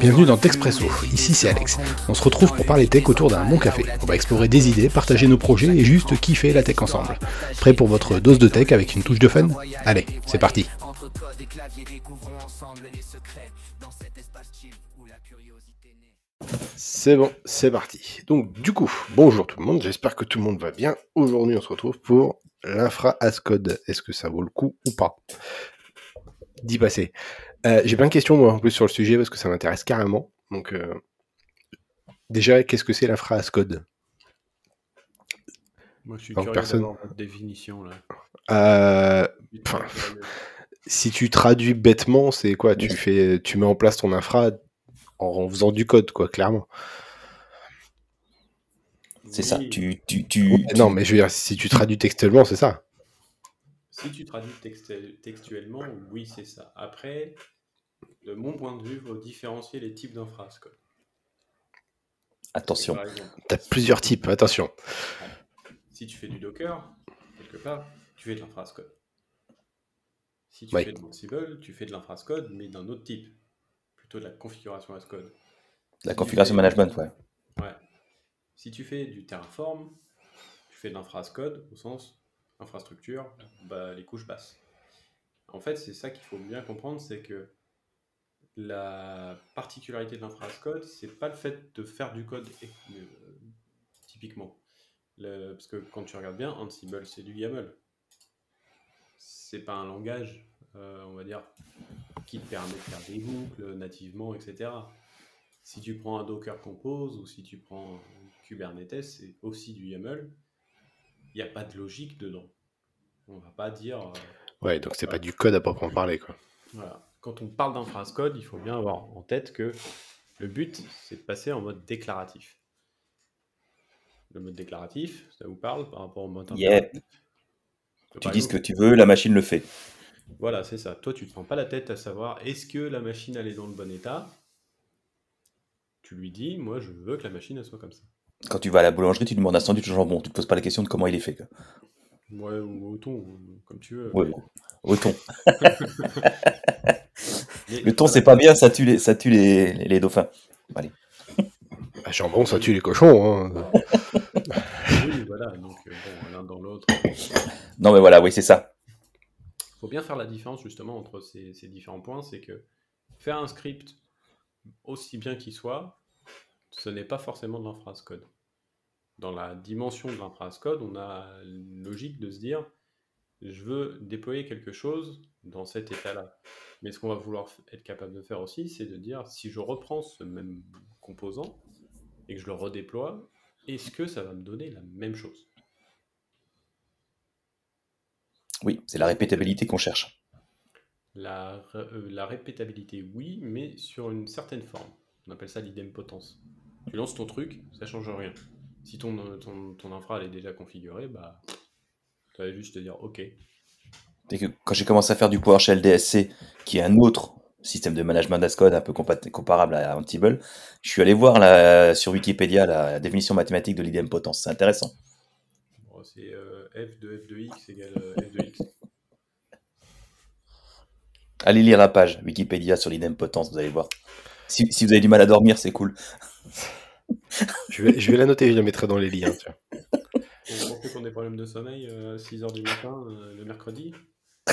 Bienvenue dans Texpresso, ici c'est Alex. On se retrouve pour parler tech autour d'un bon café. On va explorer des idées, partager nos projets et juste kiffer la tech ensemble. Prêt pour votre dose de tech avec une touche de fun? Allez, c'est parti C'est bon, c'est parti. Donc du coup, bonjour tout le monde, j'espère que tout le monde va bien. Aujourd'hui on se retrouve pour l'infra Ascode. Est-ce que ça vaut le coup ou pas? D'y passer. Euh, j'ai plein de questions moi en plus sur le sujet parce que ça m'intéresse carrément. Donc euh, déjà, qu'est-ce que c'est l'infra Ascode Moi je suis curieux personne- votre définition là. Euh, Enfin, Si tu traduis bêtement, c'est quoi? Tu fais, tu mets en place ton infra en faisant du code, quoi, clairement. C'est ça. Tu, tu, tu, Ouais, Non, mais je veux dire, si tu traduis textuellement, c'est ça. Si tu traduis textuellement, oui, c'est ça. Après, de mon point de vue, il faut différencier les types d'infras. quoi. Attention. Exemple, T'as plusieurs types, attention. si tu fais du Docker, quelque part, tu fais de l'infras code. Si tu Ouais. fais de Ansible, tu fais de l'infras code, mais d'un autre type. Plutôt de la configuration as code. La Si configuration tu fais- management, ouais. Ouais. Si tu fais du Terraform, tu fais de l'infras code au sens infrastructure, bah, les couches basses. En fait, c'est ça qu'il faut bien comprendre, c'est que la particularité de l'infras code, c'est pas le fait de faire du code euh, typiquement. Le- parce que quand tu regardes bien, Ansible, c'est du YAML. C'est pas un langage, euh, on va dire, qui te permet de faire des boucles nativement, etc. Si tu prends un Docker Compose ou si tu prends Kubernetes, c'est aussi du YAML. Il n'y a pas de logique dedans. On va pas dire. euh, Ouais, donc c'est pas du code à proprement parler, quoi. voilà. Quand on parle d'infras code, il faut bien avoir en tête que le but, c'est de passer en mode déclaratif. Le mode déclaratif, ça vous parle par rapport au mode Yeah. Tu dis ce que tu veux, la machine le fait. Voilà, c'est ça. Toi, tu ne te prends pas la tête à savoir est-ce que la machine elle est dans le bon état? Tu lui dis, moi, je veux que la machine elle soit comme ça. Quand tu vas à la boulangerie, tu demandes un sandwich au jambon. Tu te poses pas la question de comment il est fait. quoi. Ouais, ou au thon, comme tu veux. Ouais. Au thon. Le thon, c'est pas bien, ça tue les, ça tue les, les, les dauphins. Bah, jambon, ça tue les cochons. Hein. Oui, voilà. Donc, euh, bon, l'un dans l'autre. Non, mais voilà, oui, c'est ça. Il faut bien faire la différence justement entre ces, ces différents points. C'est que faire un script, aussi bien qu'il soit, ce n'est pas forcément de l'infras code. Dans la dimension de l'infras code, on a une logique de se dire je veux déployer quelque chose dans cet état-là. Mais ce qu'on va vouloir être capable de faire aussi, c'est de dire si je reprends ce même composant et que je le redéploie, est-ce que ça va me donner la même chose? Oui, c'est la répétabilité qu'on cherche. La, euh, la répétabilité, oui, mais sur une certaine forme. On appelle ça l'idempotence. Tu lances ton truc, ça change rien. Si ton, ton, ton infra elle est déjà configurée, bah, tu vas juste te dire OK. Que quand j'ai commencé à faire du PowerShell DSC, qui est un autre système de management d'Ascode un peu compa- comparable à Ansible, je suis allé voir la- sur Wikipédia la définition mathématique de l'idempotence. C'est intéressant. Bon, c'est euh, f de f de x égale euh, f de x. Allez lire la page Wikipédia sur l'idempotence, vous allez voir. Si, si vous avez du mal à dormir, c'est cool. Je vais, je vais la noter, je la mettrai dans les liens. Vous pensez qu'on a des problèmes de sommeil euh, à 6h du matin euh, le mercredi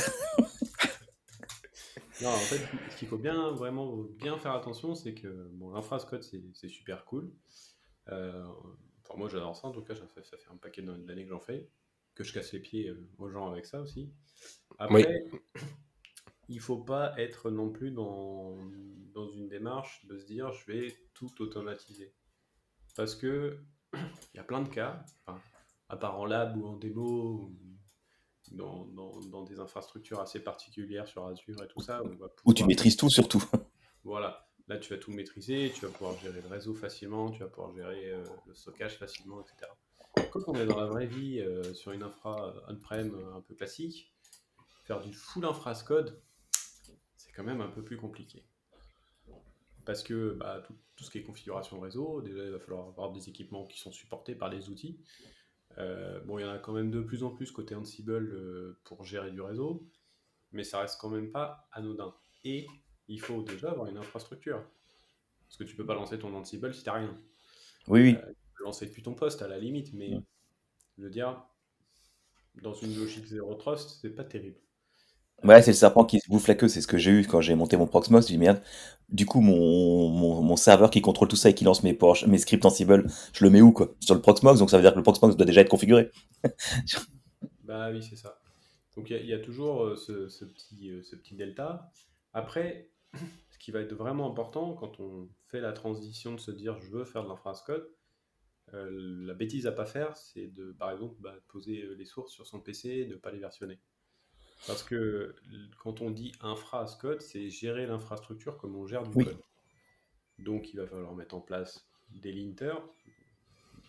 Non, en fait, ce qu'il faut bien, vraiment bien faire attention, c'est que bon, l'infrascode, c'est super cool. Euh, enfin, moi, j'adore ça, en tout cas, ça fait, ça fait un paquet d'années que j'en fais, que je casse les pieds euh, aux gens avec ça aussi. Après, il faut pas être non plus dans, dans une démarche de se dire je vais tout automatiser. Parce que il y a plein de cas, enfin, à part en lab ou en démo, ou dans, dans, dans des infrastructures assez particulières sur Azure et tout ça. on va Où tu pouvoir- maîtrises tout surtout. Voilà, là tu vas tout maîtriser, tu vas pouvoir gérer le réseau facilement, tu vas pouvoir gérer euh, le stockage facilement, etc. Quand on est dans la vraie vie euh, sur une infra euh, on-prem un peu classique, faire du full infra code, c'est quand même un peu plus compliqué. Parce que bah, tout, tout ce qui est configuration réseau, déjà il va falloir avoir des équipements qui sont supportés par les outils. Euh, bon, il y en a quand même de plus en plus côté Ansible euh, pour gérer du réseau, mais ça reste quand même pas anodin. Et il faut déjà avoir une infrastructure. Parce que tu peux pas lancer ton Ansible si t'as rien. Oui, oui. Euh, tu peux lancer Python Post à la limite, mais je veux dire, dans une logique zéro trust, c'est pas terrible. Ouais, c'est le serpent qui se bouffe la queue, c'est ce que j'ai eu quand j'ai monté mon Proxmox. Je dis merde, du coup, mon, mon, serveur qui contrôle tout ça et qui lance mes, Porsche, mes scripts Ansible, je le mets où quoi? Sur le Proxmox, donc ça veut dire que le Proxmox doit déjà être configuré. Bah oui, c'est ça. Donc il y, a- toujours euh, ce, petit, euh, ce petit delta. Après, ce qui va être vraiment important quand on fait la transition de se dire je veux faire de l'infra as code, euh, la bêtise à pas faire, c'est de, par exemple, bah, poser euh, les sources sur son PC et ne pas les versionner. Parce que quand on dit infra as code, c'est gérer l'infrastructure comme on gère du Oui. code. Donc il va falloir mettre en place des linters,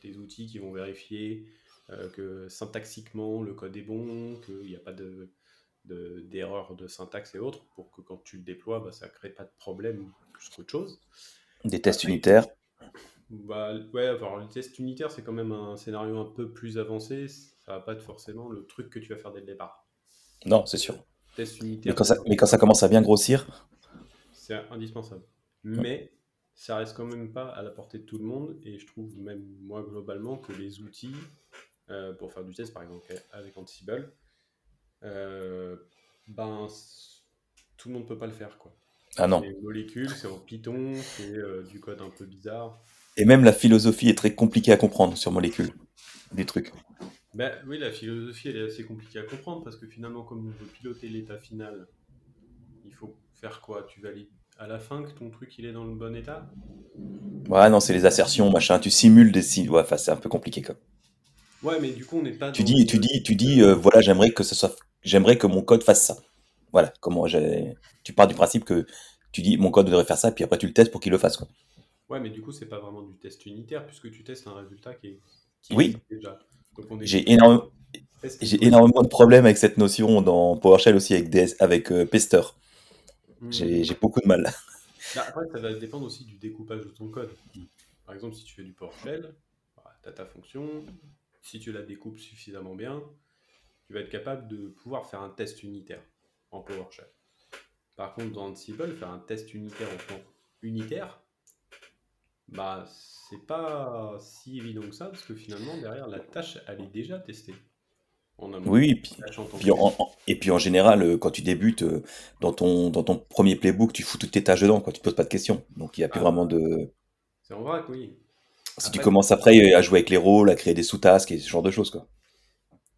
des outils qui vont vérifier euh, que syntaxiquement le code est bon, qu'il n'y a pas de, de- d'erreur de, syntaxe et autres, pour que quand tu le déploies, bah, ça ne crée pas de problème plus qu'autre chose. Des tests unitaires. bah, ouais, alors le test unitaire, c'est quand même un scénario un peu plus avancé, ça va pas être forcément le truc que tu vas faire dès le départ. Non, c'est sûr. Test Mais unitaire, quand, ça, c'est mais quand ça commence à bien grossir, c'est indispensable. Mais ça reste quand même pas à la portée de tout le monde, et je trouve même moi globalement que les outils euh, pour faire du test, par exemple avec Ansible, euh, ben tout le monde peut pas le faire quoi. ah non. C'est une molécule, c'est en Python, c'est euh, du code un peu bizarre. Et même la philosophie est très compliquée à comprendre sur molécule des trucs. Ben oui, la philosophie elle est assez compliquée à comprendre parce que finalement, comme on veut piloter l'état final, il faut faire quoi? Tu valides à la fin que ton truc il est dans le bon état? Ouais, non, c'est les assertions, machin. Tu simules des signes. Ouais, c'est un peu compliqué quoi. Ouais, mais du coup, on n'est pas Tu dis, tu dis, tu dis, euh, voilà, j'aimerais que ce soit, j'aimerais que mon code fasse ça. Voilà, comment j'ai. Tu pars du principe que tu dis mon code devrait faire ça, puis après tu le testes pour qu'il le fasse quoi. Ouais, mais du coup, c'est pas vraiment du test unitaire puisque tu testes un résultat qui est qui Oui. existe déjà. J'ai énormément, de problèmes avec cette notion dans PowerShell aussi avec DS, avec euh, Pester. Hmm. J'ai j'ai beaucoup de mal. Bah, après, ça va dépendre aussi du découpage de ton code. Par exemple, si tu fais du PowerShell, tu as ta fonction. Si tu la découpes suffisamment bien, tu vas être capable de pouvoir faire un test unitaire en PowerShell. Par contre, dans Ansible, faire un test unitaire en temps unitaire, bah, c'est pas si évident que ça, parce que finalement, derrière, la tâche, elle est déjà testée. En amont. Oui, et puis, La tâche en tant puis que- en, en- et puis en général, euh, quand tu débutes euh, dans ton, dans ton premier playbook, tu fous toutes tes tâches dedans, quoi. Tu te poses pas de questions. Donc il n'y a plus Ah. vraiment de. C'est en vrac, oui. Si tu Après- commences après à jouer avec les rôles, à créer des sous-tasks et ce genre de choses, quoi.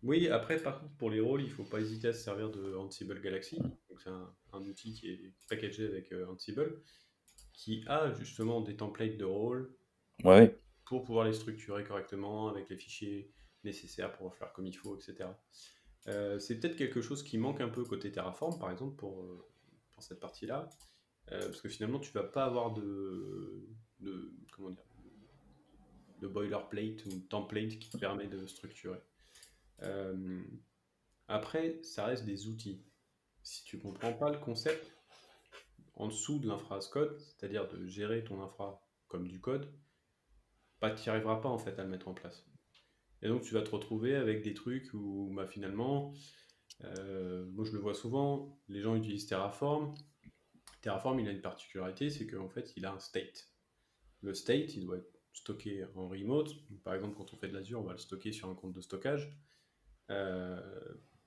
Oui, après, par contre, pour les rôles, il faut pas hésiter à se servir de Ansible Galaxy. Donc, c'est un, un outil qui est packagé avec euh, Ansible, qui a justement des templates de Ouais, ouais. pour pouvoir les structurer correctement avec les fichiers nécessaires pour faire comme il faut, etc. Euh, c'est peut-être quelque chose qui manque un peu côté Terraform, par exemple, pour, euh, pour cette partie-là, euh, parce que finalement, tu vas pas avoir de, de comment dire, de boilerplate ou template qui te permet de structurer. Euh, après, ça reste des outils. Si tu comprends pas le concept en dessous de l'infra as code, c'est-à-dire de gérer ton infra comme du code, bah, tu n'y arriveras pas en fait à le mettre en place. Et donc tu vas te retrouver avec des trucs où bah, finalement, euh, moi je le vois souvent, les gens utilisent Terraform. Terraform il a une particularité, c'est qu'en fait il a un state. Le state il doit être stocké en remote. Par exemple quand on fait de l'Azure, on va le stocker sur un compte de stockage. Euh,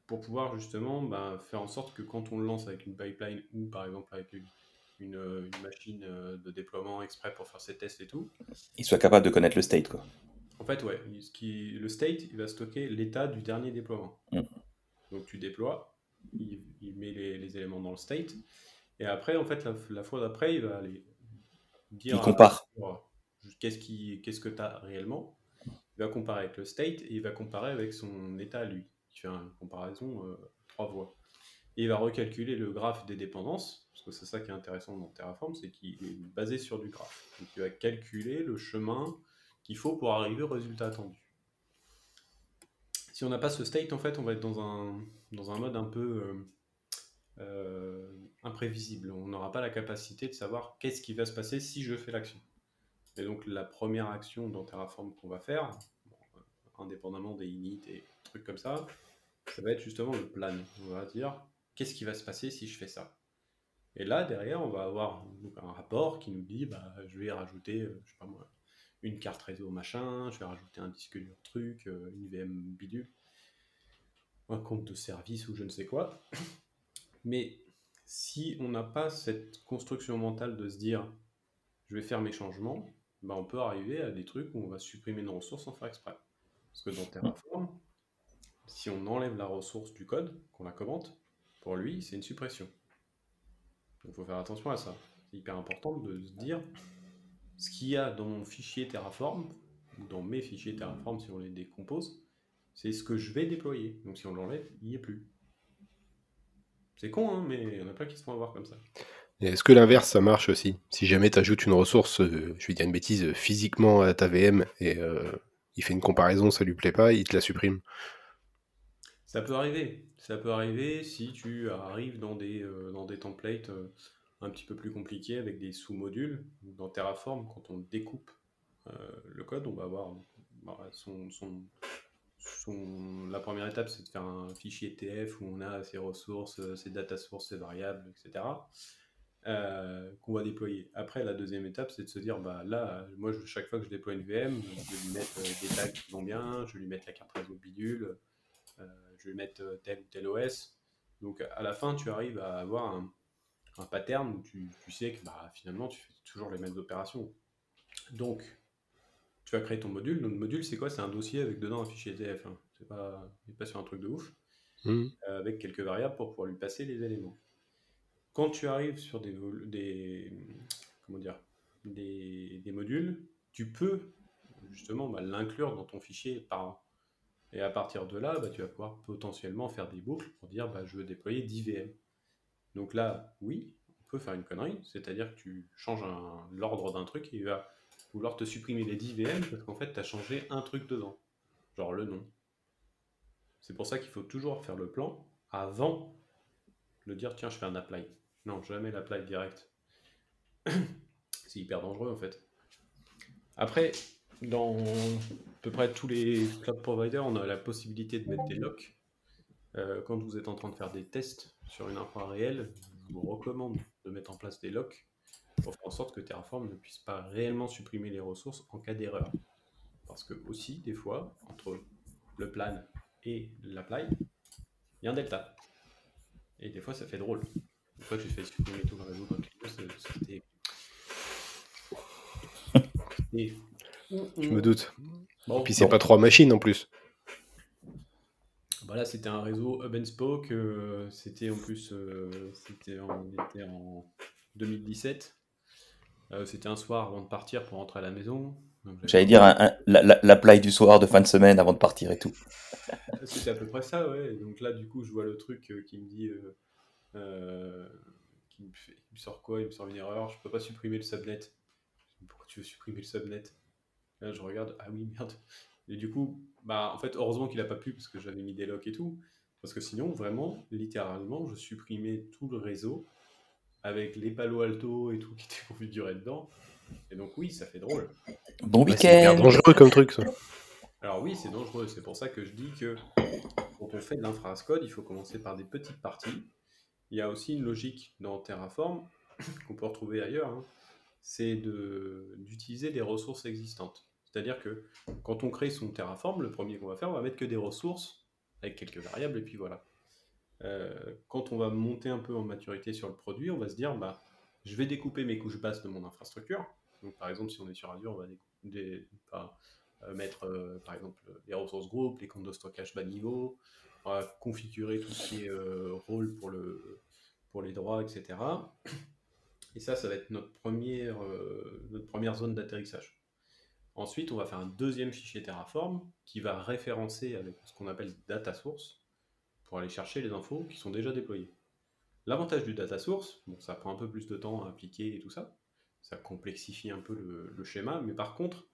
pour pouvoir justement bah, faire en sorte que quand on le lance avec une pipeline ou par exemple avec une, une machine euh, de déploiement exprès pour faire ses tests et tout, Il soit capable de connaître le state, quoi. en fait, ouais, ce qui, le state, il va stocker l'état du dernier déploiement. Mm. Donc tu déploies, il, il met les, les éléments dans le state, et après, en fait, la, la fois d'après, il va aller dire Il compare. qu'est-ce qui, qu'est-ce que tu as réellement? Il va comparer avec le state et il va comparer avec son état à lui. Il fait une comparaison euh, trois voies. Il va recalculer le graphe des dépendances, parce que c'est ça qui est intéressant dans Terraform, c'est qu'il est basé sur du graphe. Donc il va calculer le chemin qu'il faut pour arriver au résultat attendu. Si on n'a pas ce state, en fait, on va être dans un, mode un peu euh, euh, imprévisible. On n'aura pas la capacité de savoir qu'est-ce qui va se passer si je fais l'action. Et donc la première action dans Terraform qu'on va faire, indépendamment des init et trucs comme ça, ça va être justement le plan. On va dire qu'est-ce qui va se passer si je fais ça? Et là, derrière, on va avoir un rapport qui nous dit bah, je vais rajouter, euh, je sais pas moi, une carte réseau machin, je vais rajouter un disque dur truc, euh, une VM bidule, un compte de service ou je ne sais quoi. Mais si on n'a pas cette construction mentale de se dire je vais faire mes changements, bah, on peut arriver à des trucs où on va supprimer nos ressources sans faire exprès. Parce que dans Terraform, si on enlève la ressource du code, qu'on la commente, pour lui, c'est une suppression. Donc il faut faire attention à ça. C'est hyper important de se dire ce qu'il y a dans mon fichier Terraform, ou dans mes fichiers Terraform si on les décompose, c'est ce que je vais déployer. Donc si on l'enlève, il n'y est plus. C'est con, hein, mais il y en a plein qui se font avoir comme ça. Est-ce que l'inverse, ça marche aussi? Si jamais tu ajoutes une ressource, euh, je vais dire une bêtise, euh, physiquement à ta VM, et euh, il fait une comparaison, ça lui plaît pas, il te la supprime Ça peut arriver. Ça peut arriver si tu arrives dans des, dans des templates un petit peu plus compliqués avec des sous-modules. Dans Terraform, quand on découpe le code, on va avoir bah, son, son, la première étape, c'est de faire un fichier TF où on a ses ressources, ses data sources, ses variables, etc. Euh, qu'on va déployer. Après, la deuxième étape, c'est de se dire, bah là, moi, chaque fois que je déploie une VM, je vais lui mettre euh, des tags qui vont bien, je vais lui mettre la carte réseau bidule, euh, je vais mettre tel ou tel OS. Donc, à la fin, tu arrives à avoir un, pattern où tu, sais que bah, finalement, tu fais toujours les mêmes opérations. Donc, tu vas créer ton module. Donc, module, c'est quoi? C'est un dossier avec dedans un fichier TF. Hein. C'est pas, pas sur un truc de ouf. Mmh. avec quelques variables pour pouvoir lui passer les éléments quand tu arrives sur des, des comment dire, des, modules, tu peux justement bah, l'inclure dans ton fichier par Et à partir de là, bah, tu vas pouvoir potentiellement faire des boucles pour dire bah, je veux déployer 10 VM. Donc là, oui, on peut faire une connerie, c'est-à-dire que tu changes l'ordre d'un truc et il va vouloir te supprimer les 10 VM parce qu'en fait, tu as changé un truc dedans, genre le nom. C'est pour ça qu'il faut toujours faire le plan avant de dire tiens, je fais un apply. Non, jamais la plaque directe. c'est hyper dangereux en fait. Après, dans à peu près tous les cloud providers, on a la possibilité de mettre des locks. Euh, quand vous êtes en train de faire des tests sur une infra réelle, je vous recommande de mettre en place des locks pour faire en sorte que Terraform ne puisse pas réellement supprimer les ressources en cas d'erreur. Parce que aussi, des fois, entre le plan et l'apply, il y a un delta. Et des fois, ça fait drôle. Une fois que j'ai fait supprimer tout le réseau c'était. Je me doute. Bon, Puis c'est pas trois machines en plus. Voilà, c'était un réseau Hub and Spoke. Euh, c'était en plus, euh, c'était en, on était en 2017. Euh, c'était un soir avant de partir pour rentrer à la maison. J'allais dire un, la, la, play du soir de fin de semaine avant de partir et tout. C'était à peu près ça, ouais. Donc là, du coup, je vois le truc qui me dit euh, qui me, sort quoi? Il me sort une erreur. Je peux pas supprimer le subnet. Pourquoi tu veux supprimer le subnet? Là, je regarde. Ah oui, merde. Et du coup, bah, en fait, heureusement qu'il a pas pu parce que j'avais mis des locks et tout. Parce que sinon, vraiment, littéralement, je supprimais tout le réseau avec les Palo Alto et tout qui étaient configurés dedans. Et donc, oui, ça fait drôle. Bon week-end. c'est dangereux comme truc, ça. Alors, oui, c'est dangereux. C'est pour ça que je dis que quand on fait de l'infra code, il faut commencer par des petites parties il y a aussi une logique dans Terraform qu'on peut retrouver ailleurs, hein. c'est d'utiliser des ressources existantes. C'est-à-dire que quand on crée son Terraform, le premier qu'on va faire, on va mettre que des ressources avec quelques variables et puis voilà. Euh, quand on va monter un peu en maturité sur le produit, on va se dire bah, je vais découper mes couches basses de mon infrastructure. Donc par exemple, si on est sur Azure, on va euh, mettre euh, par exemple les ressources groupes, les comptes de stockage bas niveau, on va configurer tout ce qui est rôle pour, le, pour les droits, etc. Et ça, ça va être notre première, notre première zone d'atterrissage. Ensuite, on va faire un deuxième fichier Terraform qui va référencer avec ce qu'on appelle data source pour aller chercher les infos qui sont déjà déployées. L'avantage du data source, ça prend un peu plus de temps à appliquer et tout ça, ça complexifie un peu le, le schéma, mais par contre,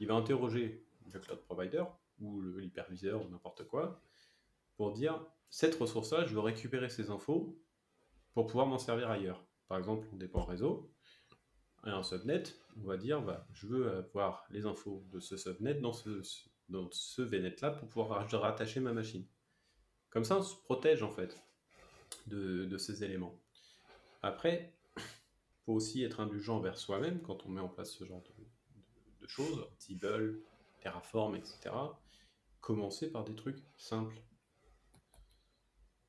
il va interroger le cloud provider ou l'hyperviseur ou n'importe quoi, pour dire cette ressource-là, je veux récupérer ces infos pour pouvoir m'en servir ailleurs. Par exemple, on dépend réseau, un subnet, on va dire bah, je veux avoir les infos de ce subnet dans ce, dans VNet-là pour pouvoir rattacher ma machine. Comme ça, on se protège en fait de, ces éléments. Après, faut aussi être indulgent vers soi-même quand on met en place ce genre de, choses, Ansible, Terraform, etc. Commencer par des trucs simples.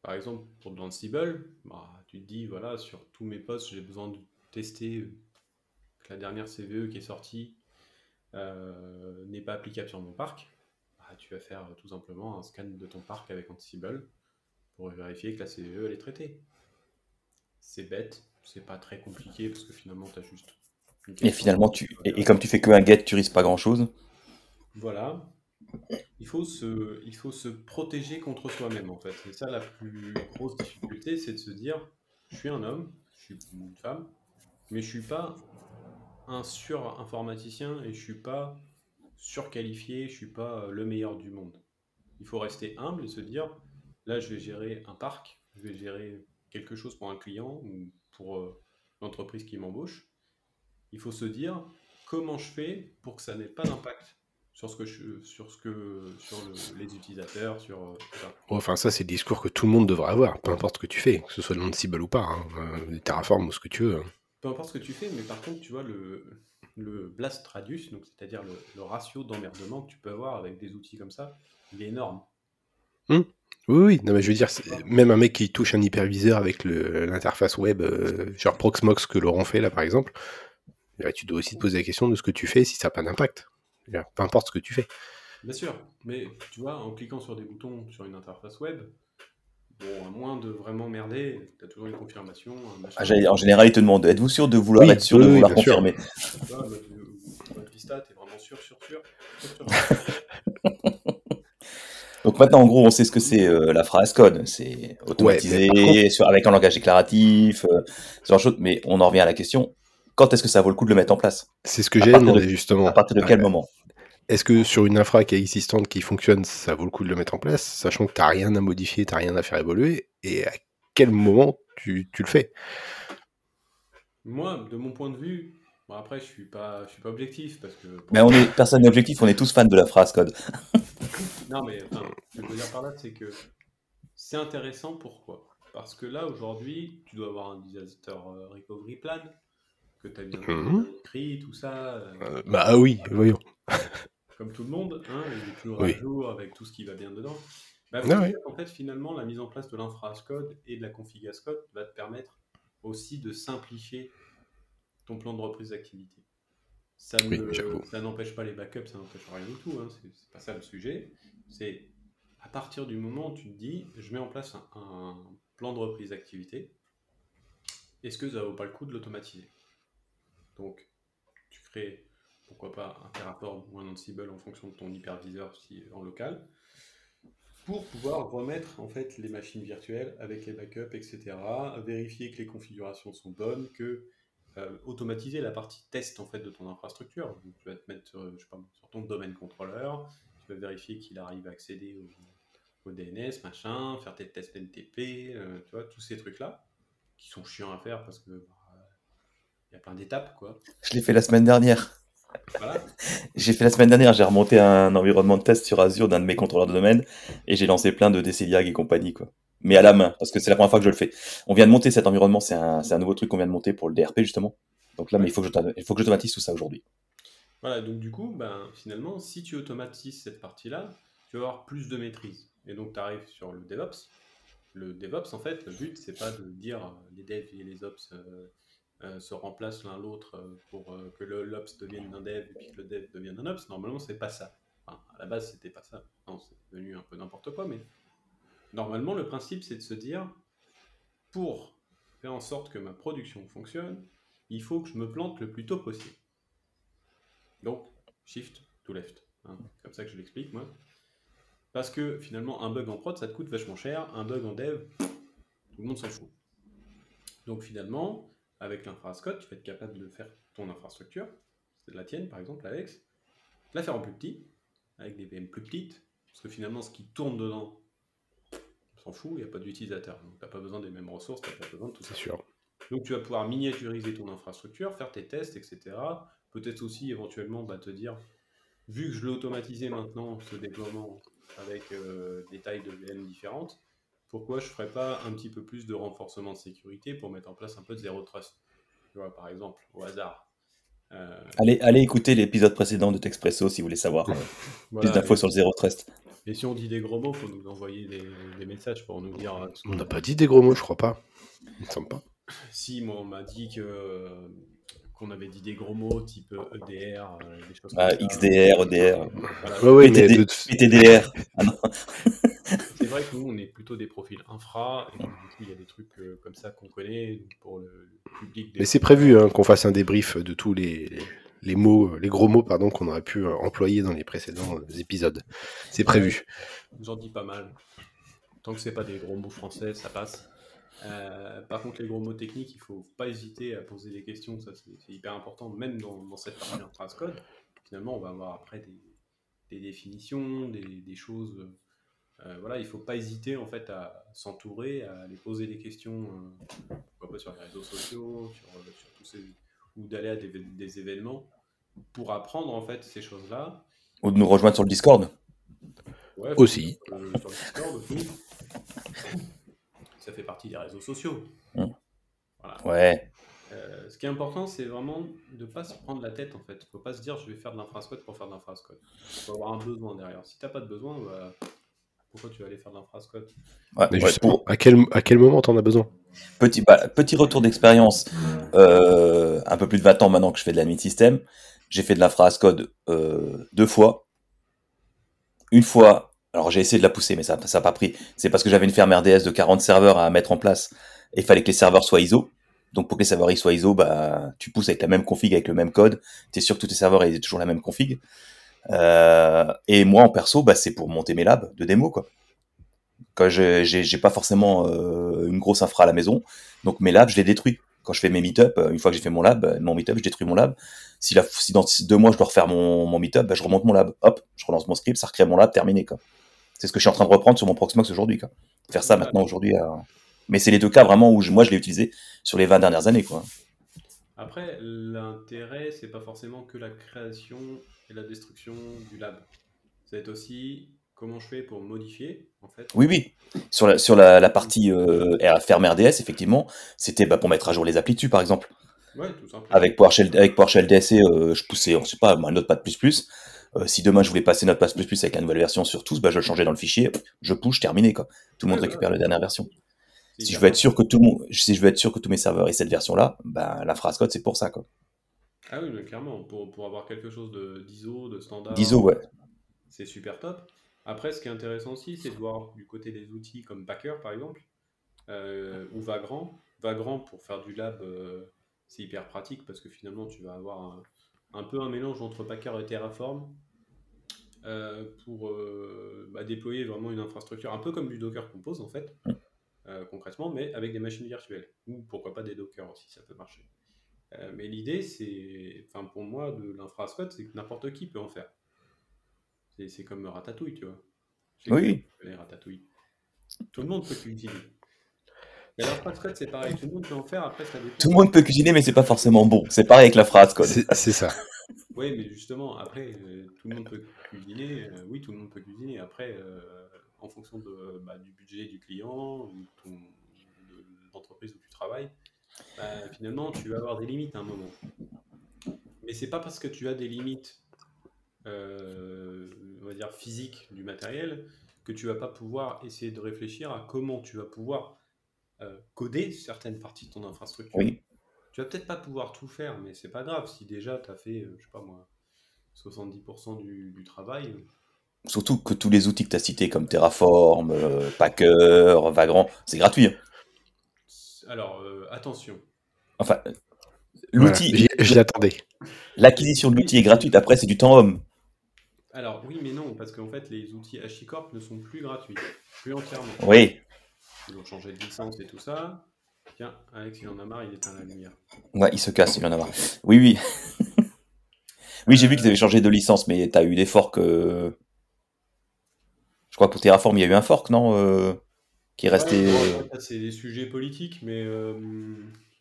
Par exemple, pour de l'Ansible, bah, tu te dis, voilà, sur tous mes postes, j'ai besoin de tester que la dernière CVE qui est sortie euh, n'est pas applicable sur mon parc. Bah, tu vas faire tout simplement un scan de ton parc avec Ansible pour vérifier que la CVE elle est traitée. C'est bête, c'est pas très compliqué parce que finalement tu as juste. une Et finalement, tu, et, et comme tu fais que un get, tu risques pas grand chose. Voilà. Il faut, se, il faut se protéger contre soi-même en fait. C'est ça la plus grosse difficulté, c'est de se dire je suis un homme, je suis une femme, mais je suis pas un sur-informaticien et je suis pas surqualifié, je suis pas euh, le meilleur du monde. Il faut rester humble et se dire là je vais gérer un parc, je vais gérer quelque chose pour un client ou pour euh, l'entreprise qui m'embauche. Il faut se dire comment je fais pour que ça n'ait pas d'impact sur ce que sur ce que sur le- les utilisateurs, sur euh, ça. Enfin, ça, c'est le discours que tout le monde devrait avoir, peu importe ce que tu fais, que ce soit de l'Ansible ou pas, hein, euh, Terraform ou ce que tu veux. Peu importe ce que tu fais, mais par contre, tu vois, le, le blast radius, donc c'est-à-dire le, le ratio d'emmerdement que tu peux avoir avec des outils comme ça, il est énorme. Oui, oui, non, mais je veux dire, même un mec qui touche un hyperviseur avec l'interface web, euh, genre Proxmox que Laurent fait là par exemple, là, tu dois aussi te poser la question de ce que tu fais si ça n'a pas d'impact. Peu importe ce que tu fais. Bien sûr, mais tu vois, en cliquant sur des boutons sur une interface web, bon, à moins de vraiment merder, tu as toujours une confirmation. Ah, en général, ils te demandent êtes-vous sûr de vouloir Oui, être sûr oui, de vouloir confirmer? Vista, t'es vraiment sûr, sûr, sûr, sûr, sûr, sûr. Donc maintenant, en gros, on sait ce que c'est euh, la phrase code. C'est automatisé, contre- sur, avec un langage déclaratif, euh, ce genre de choses. Mais on en revient à la question quand est-ce que ça vaut le coup de le mettre en place? C'est ce que j'ai demandé justement. À partir de quel moment? Est-ce que sur une infra qui est existante, qui fonctionne, ça vaut le coup de le mettre en place, sachant que tu n'as rien à modifier, tu n'as rien à faire évoluer, et à quel moment tu, tu le fais? Moi, de mon point de vue, bon après, je suis pas, je suis pas objectif parce que. Mais on est personne n'est objectif, on est tous fans de la phrase code. Non, mais enfin, ce que je veux dire par là, c'est que c'est intéressant. Pourquoi? Parce que là, aujourd'hui, tu dois avoir un disaster euh, recovery plan que tu as bien écrit, tout ça, euh, Euh, Bah ah oui, voyons. comme tout le monde, hein, il est toujours Oui. à jour avec tout ce qui va bien dedans. Bah, Ah oui. qu'en fait, finalement, la mise en place de l'infra as code et de la config as code va te permettre aussi de simplifier ton plan de reprise d'activité. Ça Oui, n'empêche pas les backups, ça n'empêche rien du tout, hein, c'est c'est pas ça le sujet. C'est à partir du moment où tu te dis, je mets en place un, un plan de reprise d'activité, est-ce que ça vaut pas le coup de l'automatiser? Donc, tu crées, pourquoi pas, un Terraform ou un Ansible en fonction de ton hyperviseur si, en local, pour pouvoir remettre en fait les machines virtuelles avec les backups, etc., vérifier que les configurations sont bonnes, que euh, automatiser la partie test en fait de ton infrastructure. Tu vas te mettre euh, je sais pas, sur ton domaine contrôleur, tu vas vérifier qu'il arrive à accéder au, DNS, machin, faire tes tests NTP, euh, tu vois, tous ces trucs-là, qui sont chiants à faire parce que bah, il y a plein d'étapes, quoi. Je l'ai fait la semaine dernière. Voilà. J'ai fait la semaine dernière, j'ai remonté un environnement de test sur Azure d'un de mes contrôleurs de domaine et j'ai lancé plein de DCDIAG et compagnie, quoi. Mais à la main, parce que c'est la première fois que je le fais. On vient de monter cet environnement, c'est un, un nouveau truc qu'on vient de monter pour le DRP, justement. Donc là, mais il faut que je, il faut que j'automatise tout ça aujourd'hui. Voilà, donc du coup, ben, finalement, si tu automatises cette partie-là, tu vas avoir plus de maîtrise. Et donc, tu arrives sur le DevOps. Le DevOps, en fait, le but, c'est pas de dire euh, les devs et les ops euh, euh, se remplacent l'un l'autre euh, pour euh, que le l'ops devienne un dev et puis que le dev devienne un ops. Normalement, c'est pas ça. Enfin, à la base, c'était pas ça. Non, c'est devenu un peu n'importe quoi, mais normalement, le principe, c'est de se dire pour faire en sorte que ma production fonctionne, il faut que je me plante le plus tôt possible. Donc, shift to left. hein. Comme ça que je l'explique, moi. Parce que finalement, un bug en prod, ça te coûte vachement cher. Un bug en dev, tout le monde s'en fout. Donc finalement, avec l'infrascode, tu vas être capable de faire ton infrastructure, c'est la tienne par exemple, Alex, la faire en plus petit, avec des VM plus petites, parce que finalement, ce qui tourne dedans, on s'en fout, il n'y a pas d'utilisateur. Donc tu n'as pas besoin des mêmes ressources, tu n'as pas besoin de tout ça. C'est sûr. Donc tu vas pouvoir miniaturiser ton infrastructure, faire tes tests, etc. Peut-être aussi éventuellement bah, te dire, vu que je l'ai automatisé maintenant, ce déploiement avec euh, des tailles de VM différentes, pourquoi je ferais pas un petit peu plus de renforcement de sécurité pour mettre en place un peu de zéro trust Tu vois, par exemple, au hasard. Euh, Allez, allez écouter l'épisode précédent de Texpresso si vous voulez savoir euh, voilà, plus d'infos et, sur le Zero Trust. et si on dit des gros mots, faut nous envoyer des, des messages pour nous dire euh, ce On n'a pas dit des gros mots, je crois pas. Il me semble pas. Si, moi, on m'a dit que qu'on avait dit des gros mots type EDR, euh, des choses Ah, comme ça. XDR, EDR, Voilà. Ouais, ouais, mais PTD, de- PTDR. Ah non. C'est vrai que nous, on est plutôt des profils infra, et donc, du coup, il y a des trucs euh, comme ça qu'on connaît donc, pour le, le public. des- Mais c'est prévu hein, qu'on fasse un débrief de tous les, les mots, les gros mots pardon, qu'on aurait pu euh, employer dans les précédents euh, épisodes. C'est prévu. J'en dis pas mal. Tant que c'est pas des gros mots français, ça passe. Euh, par contre, les gros mots techniques, il faut pas hésiter à poser des questions. Ça, c'est hyper important, même dans, dans cette partie code. Finalement, on va avoir après des, des définitions, des, des choses. Euh, voilà, il faut pas hésiter en fait à s'entourer, à aller poser des questions, euh, pourquoi pas sur les réseaux sociaux, sur, euh, sur tous ces, ou d'aller à des, des événements pour apprendre en fait ces choses-là. Ou de nous rejoindre sur le Discord. Ouais, Aussi. sur le Discord aussi. Ça fait partie des réseaux sociaux. Mm. Voilà. Ouais. Euh, ce qui est important, c'est vraiment de ne pas se prendre la tête en fait. Il ne faut pas se dire je vais faire de l'infrascode pour faire de l'infrascode. Il faut avoir un besoin derrière. Si tu n'as pas de besoin, bah, pourquoi tu vas aller faire de l'infrascode Ouais, Mais ouais, justement, pour- à, quel, à quel moment t'en as besoin Petit, bah, petit retour d'expérience, euh, un peu plus de 20 ans maintenant que je fais de l'admin système. J'ai fait de l'infra as code euh, deux fois. Une fois, alors j'ai essayé de la pousser, mais ça n'a pas pris. C'est parce que j'avais une ferme RDS de 40 serveurs à mettre en place et il fallait que les serveurs soient ISO. Donc pour que les serveurs ils soient ISO, bah, tu pousses avec la même config, avec le même code. Tu es sûr que tous tes serveurs aient toujours la même config. Euh, et moi en perso, bah, c'est pour monter mes labs de démo. Quoi. Quand j'ai pas forcément euh, une grosse infra à la maison, donc mes labs, je les détruis. Quand je fais mes meet-up, euh, une fois que j'ai fait mon lab, mon meet-up, je détruis mon lab. Si, la, si dans deux mois je dois refaire mon, mon meet-up, bah, je remonte mon lab. Hop, je relance mon script, ça recrée mon lab, terminé. quoi. C'est ce que je suis en train de reprendre sur mon Proxmox aujourd'hui. quoi. Faire ça maintenant aujourd'hui. euh, Mais c'est les deux cas vraiment où je- moi je l'ai utilisé sur les 20 dernières années. quoi. Après, l'intérêt, c'est pas forcément que la création et la destruction du lab. Ça va être aussi comment je fais pour modifier, en fait. Oui, oui. Sur la, sur la, la partie euh, ferme RDS, effectivement, c'était bah, pour mettre à jour les applis dessus, par exemple. Ouais, tout simplement. Avec PowerShell, avec PowerShell DSC, euh, je poussais, on sait pas, un Notepad++. Euh, si demain je voulais passer Notepad++ avec la nouvelle version sur tous, bah, je le changeais dans le fichier, je push, terminé. Quoi. Tout le monde Ouais, récupère la dernière version. Si je veux être sûr que tout si je veux être sûr que tous mes serveurs aient cette version-là, bah, la phrase code, c'est pour ça. Quoi. Ah oui, mais clairement, pour, pour avoir quelque chose de- d'ISO, de, standard, D'ISO, ouais. c'est super top. Après, ce qui est intéressant aussi, c'est de voir du côté des outils comme Packer, par exemple, euh, ou Vagrant. Vagrant, pour faire du lab, euh, c'est hyper pratique parce que finalement, tu vas avoir un, un peu un mélange entre Packer et Terraform euh, pour bah, déployer vraiment une infrastructure, un peu comme du Docker Compose en fait, euh, concrètement, mais avec des machines virtuelles. Ou pourquoi pas des Docker aussi, ça peut marcher. Euh, mais l'idée, c'est, enfin pour moi, de l'infrascode, c'est que n'importe qui peut en faire. C'est, c'est comme Ratatouille, tu vois. Oui. Tout le monde peut cuisiner. Mais l'infrascode, c'est pareil, tout le monde peut en faire, après ça dépend. Tout le monde peut cuisiner, mais c'est pas forcément bon. C'est pareil avec la phrase code. C'est c'est ça. Oui, mais justement, après, euh, tout le monde peut cuisiner. euh, oui, tout le monde peut cuisiner. Après, euh, en fonction de, bah, du budget du client ou de ton- de l'entreprise où tu travailles, bah, finalement, tu vas avoir des limites à un moment. Mais c'est pas parce que tu as des limites, euh, on va dire physiques du matériel, que tu vas pas pouvoir essayer de réfléchir à comment tu vas pouvoir euh, coder certaines parties de ton infrastructure. Oui. Tu vas peut-être pas pouvoir tout faire, mais c'est pas grave. Si déjà tu as fait, euh, je sais pas moi, 70% du, du travail, Surtout que tous les outils que tu as cités, comme Terraform, euh, Packer, Vagrant, c'est gratuit. hein. alors euh, attention. Enfin, Voilà, l'outil, j'y- Je l'attendais. l'acquisition de l'outil est gratuite. Après, c'est du temps homme. Alors oui, mais non, parce qu'en fait, les outils HashiCorp ne sont plus gratuits, plus entièrement. Oui. Ils ont changé de licence et tout ça. Tiens, Alex, il en a marre, il éteint la lumière. Ouais, il se casse, il en a marre. Oui, oui. oui, j'ai vu qu'ils avaient changé de licence, mais tu as eu des forks. euh, Je crois que pour Terraform, il y a eu un fork, non euh, Qui est resté. Ouais, c'est des sujets politiques, mais euh,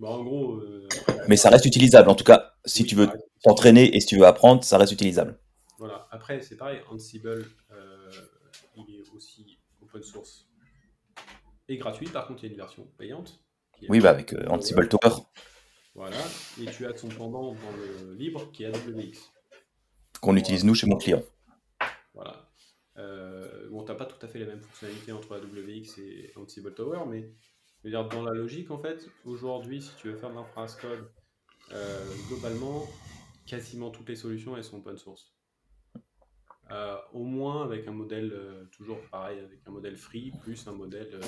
bah, en gros. euh, Mais ça reste utilisable. En tout cas, si oui, tu veux t'entraîner et si tu veux apprendre, ça reste utilisable. Voilà, après c'est pareil, Ansible, il est aussi open source. est gratuit. Par contre, il y a une version payante. Oui, bah avec Ansible Tower, Voilà. Et tu as son pendant dans le libre qui est AWX. qu'on utilise nous chez mon client. Voilà. Euh, bon, t'as pas tout à fait les mêmes fonctionnalités entre AWX et Ansible Tower, mais dire, dans la logique, en fait, aujourd'hui, si tu veux faire de l'infra code, euh, globalement, quasiment toutes les solutions, elles sont open source. Euh, au moins avec un modèle, euh, toujours pareil, avec un modèle free, plus un modèle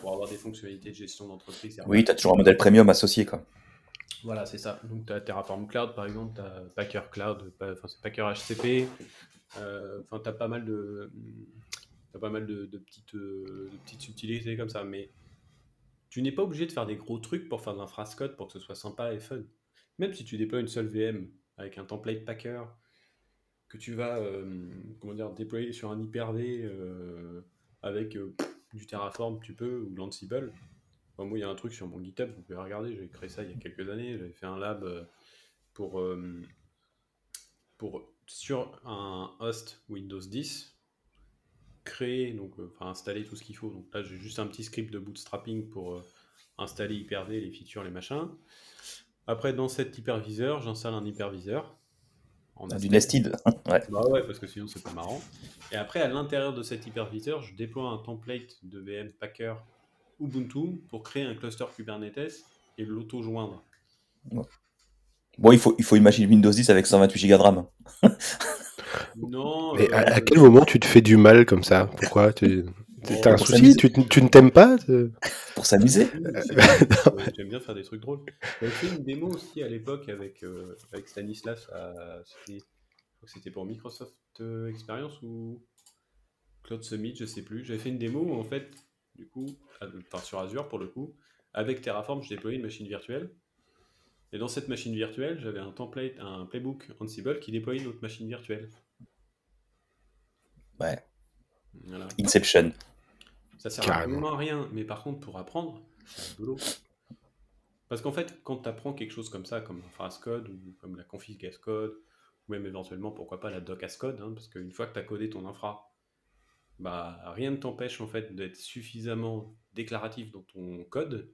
pour avoir des fonctionnalités de gestion d'entreprise. Oui, tu as toujours un modèle premium associé. Quoi. Voilà, c'est ça. Donc, tu as Terraform Cloud, par exemple, tu as Packer Cloud, enfin, c'est Packer HCP. euh, Enfin, tu as pas mal de, pas mal de, petites, euh, de petites utilités comme ça. Mais tu n'es pas obligé de faire des gros trucs pour faire de l'infrascode pour que ce soit sympa et fun. Même si tu déploies une seule VM avec un template Packer que tu vas euh, comment dire, déployer sur un Hyper-V avec du Terraform, tu peux, ou l'Ansible. Enfin, moi, il y a un truc sur mon GitHub, vous pouvez regarder, j'ai créé ça il y a quelques années. J'avais fait un lab euh, pour, euh, pour sur un host Windows 10, créer, donc, euh, enfin, installer tout ce qu'il faut. Donc là, j'ai juste un petit script de bootstrapping pour installer Hyper-V, les features, les machins. Après, dans cet hyperviseur, j'installe un hyperviseur. en Ah, Du nested. nested. ouais. Bah ouais, parce que sinon c'est pas marrant. Et après, à l'intérieur de cet hyperviseur, je déploie un template de VM Packer Ubuntu pour créer un cluster Kubernetes et l'auto-joindre. Bon, il faut, il faut une machine Windows 10 avec 128 Go de RAM. Non. Mais euh, à, à quel moment tu te fais du mal comme ça? Pourquoi? Tu... bon, T'as un souci? tu, tu ne t'aimes pas? Pour s'amuser. J'aime bien faire des trucs drôles. J'avais fait une démo aussi à l'époque avec, euh, avec Stanislas. à- c'était- je crois que c'était pour Microsoft euh, Experience ou Cloud Summit, je sais plus. J'avais fait une démo où en fait, du coup, à- enfin sur Azure pour le coup, avec Terraform, je déployais une machine virtuelle. Et dans cette machine virtuelle, j'avais un template, un playbook Ansible qui déployait une autre machine virtuelle. Ouais. Voilà. Inception. Ça sert Carrément. absolument à rien, mais par contre, pour apprendre, c'est un boulot. Parce qu'en fait, quand tu apprends quelque chose comme ça, comme phrase code ou comme la config as code, ou même éventuellement, pourquoi pas la doc as code, hein, parce qu'une fois que tu as codé ton infra, bah, rien ne t'empêche en fait d'être suffisamment déclaratif dans ton code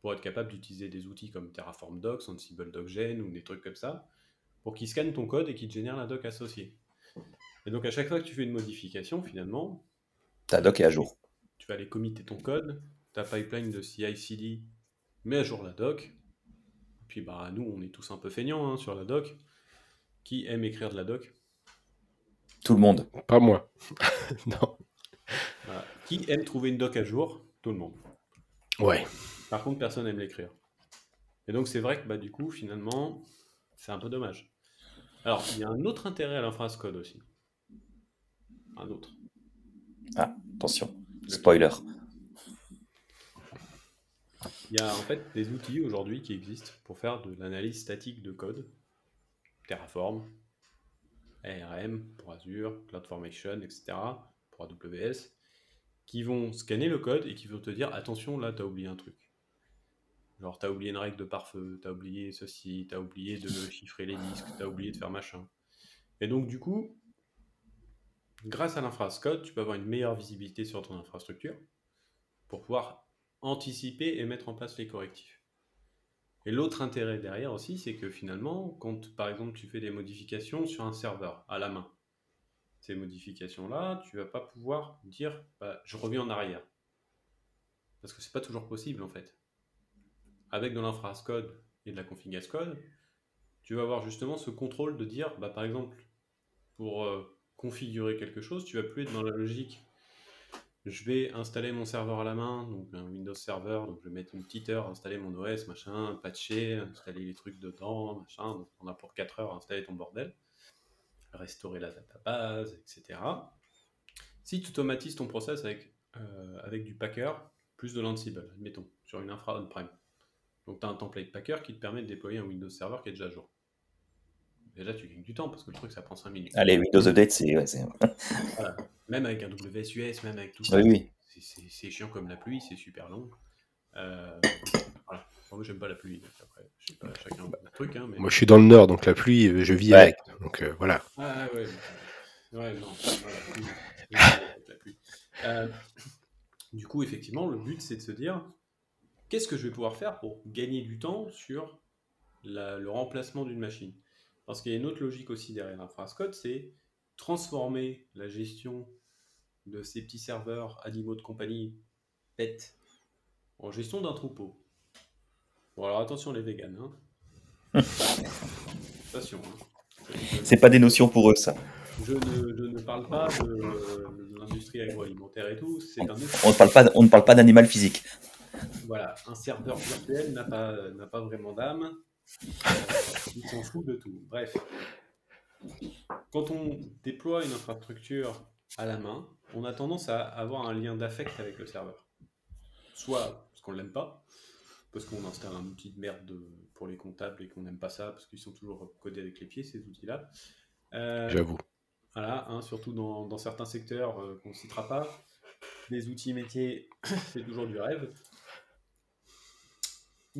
pour être capable d'utiliser des outils comme Terraform Docs, Ansible DocGen ou des trucs comme ça, pour qu'ils scannent ton code et qu'ils génèrent la doc associée. Et donc à chaque fois que tu fais une modification, finalement, Ta doc est à jour. tu vas aller committer ton code, ta pipeline de CI/CD met à jour la doc. Puis bah nous, on est tous un peu feignants hein, sur la doc. Qui aime écrire de la doc? Tout le monde. Pas moi. non. Voilà. Qui aime trouver une doc à jour Tout le monde. Ouais. Par contre, personne n'aime l'écrire. Et donc c'est vrai que bah du coup, finalement, c'est un peu dommage. Alors, il y a un autre intérêt à l'infra as code aussi. Un autre. Attention. Spoiler. Il y a en fait des outils aujourd'hui qui existent pour faire de l'analyse statique de code. Terraform, ARM pour Azure, CloudFormation, etc. pour AWS, qui vont scanner le code et qui vont te dire attention, là, tu as oublié un truc. Genre, tu as oublié une règle de pare-feu, tu oublié ceci, tu as oublié de chiffrer les disques, tu as oublié de faire machin. Et donc, du coup, grâce à l'infrascode, tu peux avoir une meilleure visibilité sur ton infrastructure pour pouvoir anticiper et mettre en place les correctifs. Et l'autre intérêt derrière aussi, c'est que finalement, quand par exemple tu fais des modifications sur un serveur à la main, ces modifications-là, tu vas pas pouvoir dire bah, je reviens en arrière. Parce que c'est pas toujours possible en fait. Avec de l'infrascode et de la config code, tu vas avoir justement ce contrôle de dire, bah, par exemple, pour euh, configurer quelque chose, tu vas plus être dans la logique je vais installer mon serveur à la main, donc un Windows Server, donc je vais mettre une petite heure, installer mon OS, machin, patcher, installer les trucs dedans, machin, on a pour 4 heures à installer ton bordel, restaurer la database, etc. Si tu automatises ton process avec, euh, avec du Packer, plus de l'Ansible, admettons, sur une infra on-prem. Donc tu as un template Packer qui te permet de déployer un Windows Server qui est déjà à jour. Déjà, tu gagnes du temps parce que le truc, ça prend 5 minutes. Allez, Windows Update, c'est. ouais, Voilà. Même avec un WSUS, même avec tout ça. oui, oui. C'est- chiant comme la pluie, c'est super long. Euh, voilà. Moi, j'aime pas la pluie. Après, je sais pas, chacun un truc. Hein, mais... Moi, je suis dans le nord, donc la pluie, euh, je vis Ouais. avec. Donc euh, voilà. Ah ouais. mais- Ouais, non. la pluie. La. Euh, Du coup, effectivement, le but, c'est de se dire, qu'est-ce que je vais pouvoir faire pour gagner du temps sur la- le remplacement d'une machine? Parce qu'il y a une autre logique aussi derrière Infrascode, c'est transformer la gestion de ces petits serveurs animaux de compagnie pets en gestion d'un troupeau. Bon, alors attention les véganes. Hein. attention. hein. C'est pas des notions pour eux, ça. Je ne, je ne parle pas de, de l'industrie agroalimentaire et tout, un On ne parle pas, on ne parle pas d'animal physique. Voilà, un serveur virtuel n'a pas, n'a pas vraiment d'âme. Euh, il s'en fout de tout. Bref. Quand on déploie une infrastructure à la main, on a tendance à avoir un lien d'affect avec le serveur. Soit parce qu'on ne l'aime pas, parce qu'on installe un outil de merde de- pour les comptables et qu'on n'aime pas ça, parce qu'ils sont toujours codés avec les pieds, ces outils-là. Euh, J'avoue. voilà, hein, surtout dans, dans certains secteurs euh, qu'on ne citera pas. Les outils métiers, c'est toujours du rêve.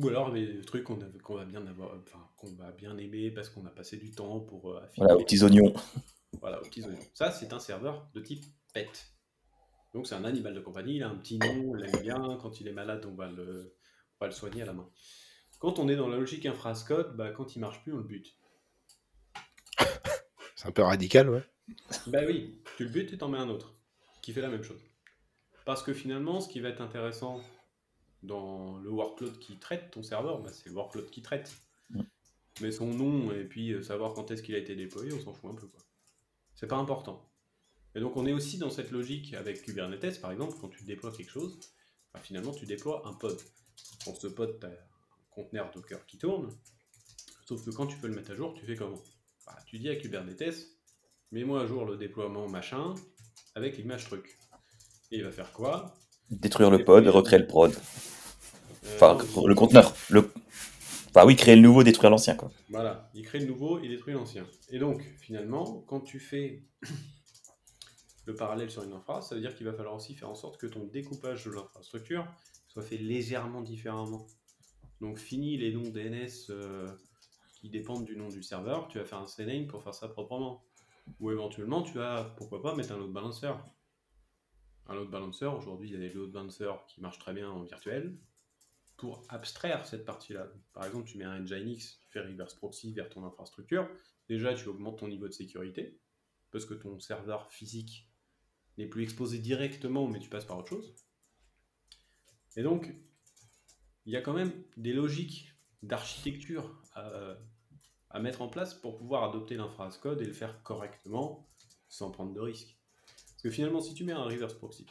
Ou alors des trucs qu'on va bien avoir, enfin, qu'on va bien aimer parce qu'on a passé du temps pour euh, affiner. Voilà, aux petits oignons. Voilà, aux petits oignons. Ça, c'est un serveur de type pet. Donc c'est un animal de compagnie, il a un petit nom, on l'aime bien. Quand il est malade, on va le, on va le soigner à la main. Quand on est dans la logique infrascode, bah, quand il marche plus, on le bute. C'est un peu radical, ouais. Bah oui, tu le butes et t'en mets un autre qui fait la même chose. Parce que finalement, ce qui va être intéressant dans le workload qui traite ton serveur, bah, c'est le workload qui traite. Mais son nom et puis euh, savoir quand est-ce qu'il a été déployé, on s'en fout un peu. quoi. C'est pas important. Et donc on est aussi dans cette logique avec Kubernetes, par exemple, quand tu déploies quelque chose, bah, finalement tu déploies un pod. Dans ce pod, tu as un conteneur Docker qui tourne, sauf que quand tu peux le mettre à jour, tu fais comment? Bah, Tu dis à Kubernetes, mets-moi à jour le déploiement machin avec l'image truc. Et il va faire quoi? Détruire le pod et recréer le prod. Euh, Enfin, non, le conteneur. Le... Enfin, oui, créer le nouveau, détruire l'ancien, quoi. Voilà, il crée le nouveau, il détruit l'ancien. Et donc, finalement, quand tu fais le parallèle sur une infra, ça veut dire qu'il va falloir aussi faire en sorte que ton découpage de l'infrastructure soit fait légèrement différemment. Donc, fini les noms DNS euh, qui dépendent du nom du serveur, tu vas faire un CNAME pour faire ça proprement. Ou éventuellement, tu vas, pourquoi pas, mettre un load balancer. Un load balancer, aujourd'hui, il y a des load balancers qui marchent très bien en virtuel pour abstraire cette partie-là. Par exemple, tu mets un Nginx, tu fais reverse proxy vers ton infrastructure. Déjà, tu augmentes ton niveau de sécurité parce que ton serveur physique n'est plus exposé directement, mais tu passes par autre chose. Et donc, il y a quand même des logiques d'architecture à, à mettre en place pour pouvoir adopter l'infrascode et le faire correctement sans prendre de risques. Parce que finalement, si tu mets un reverse proxy,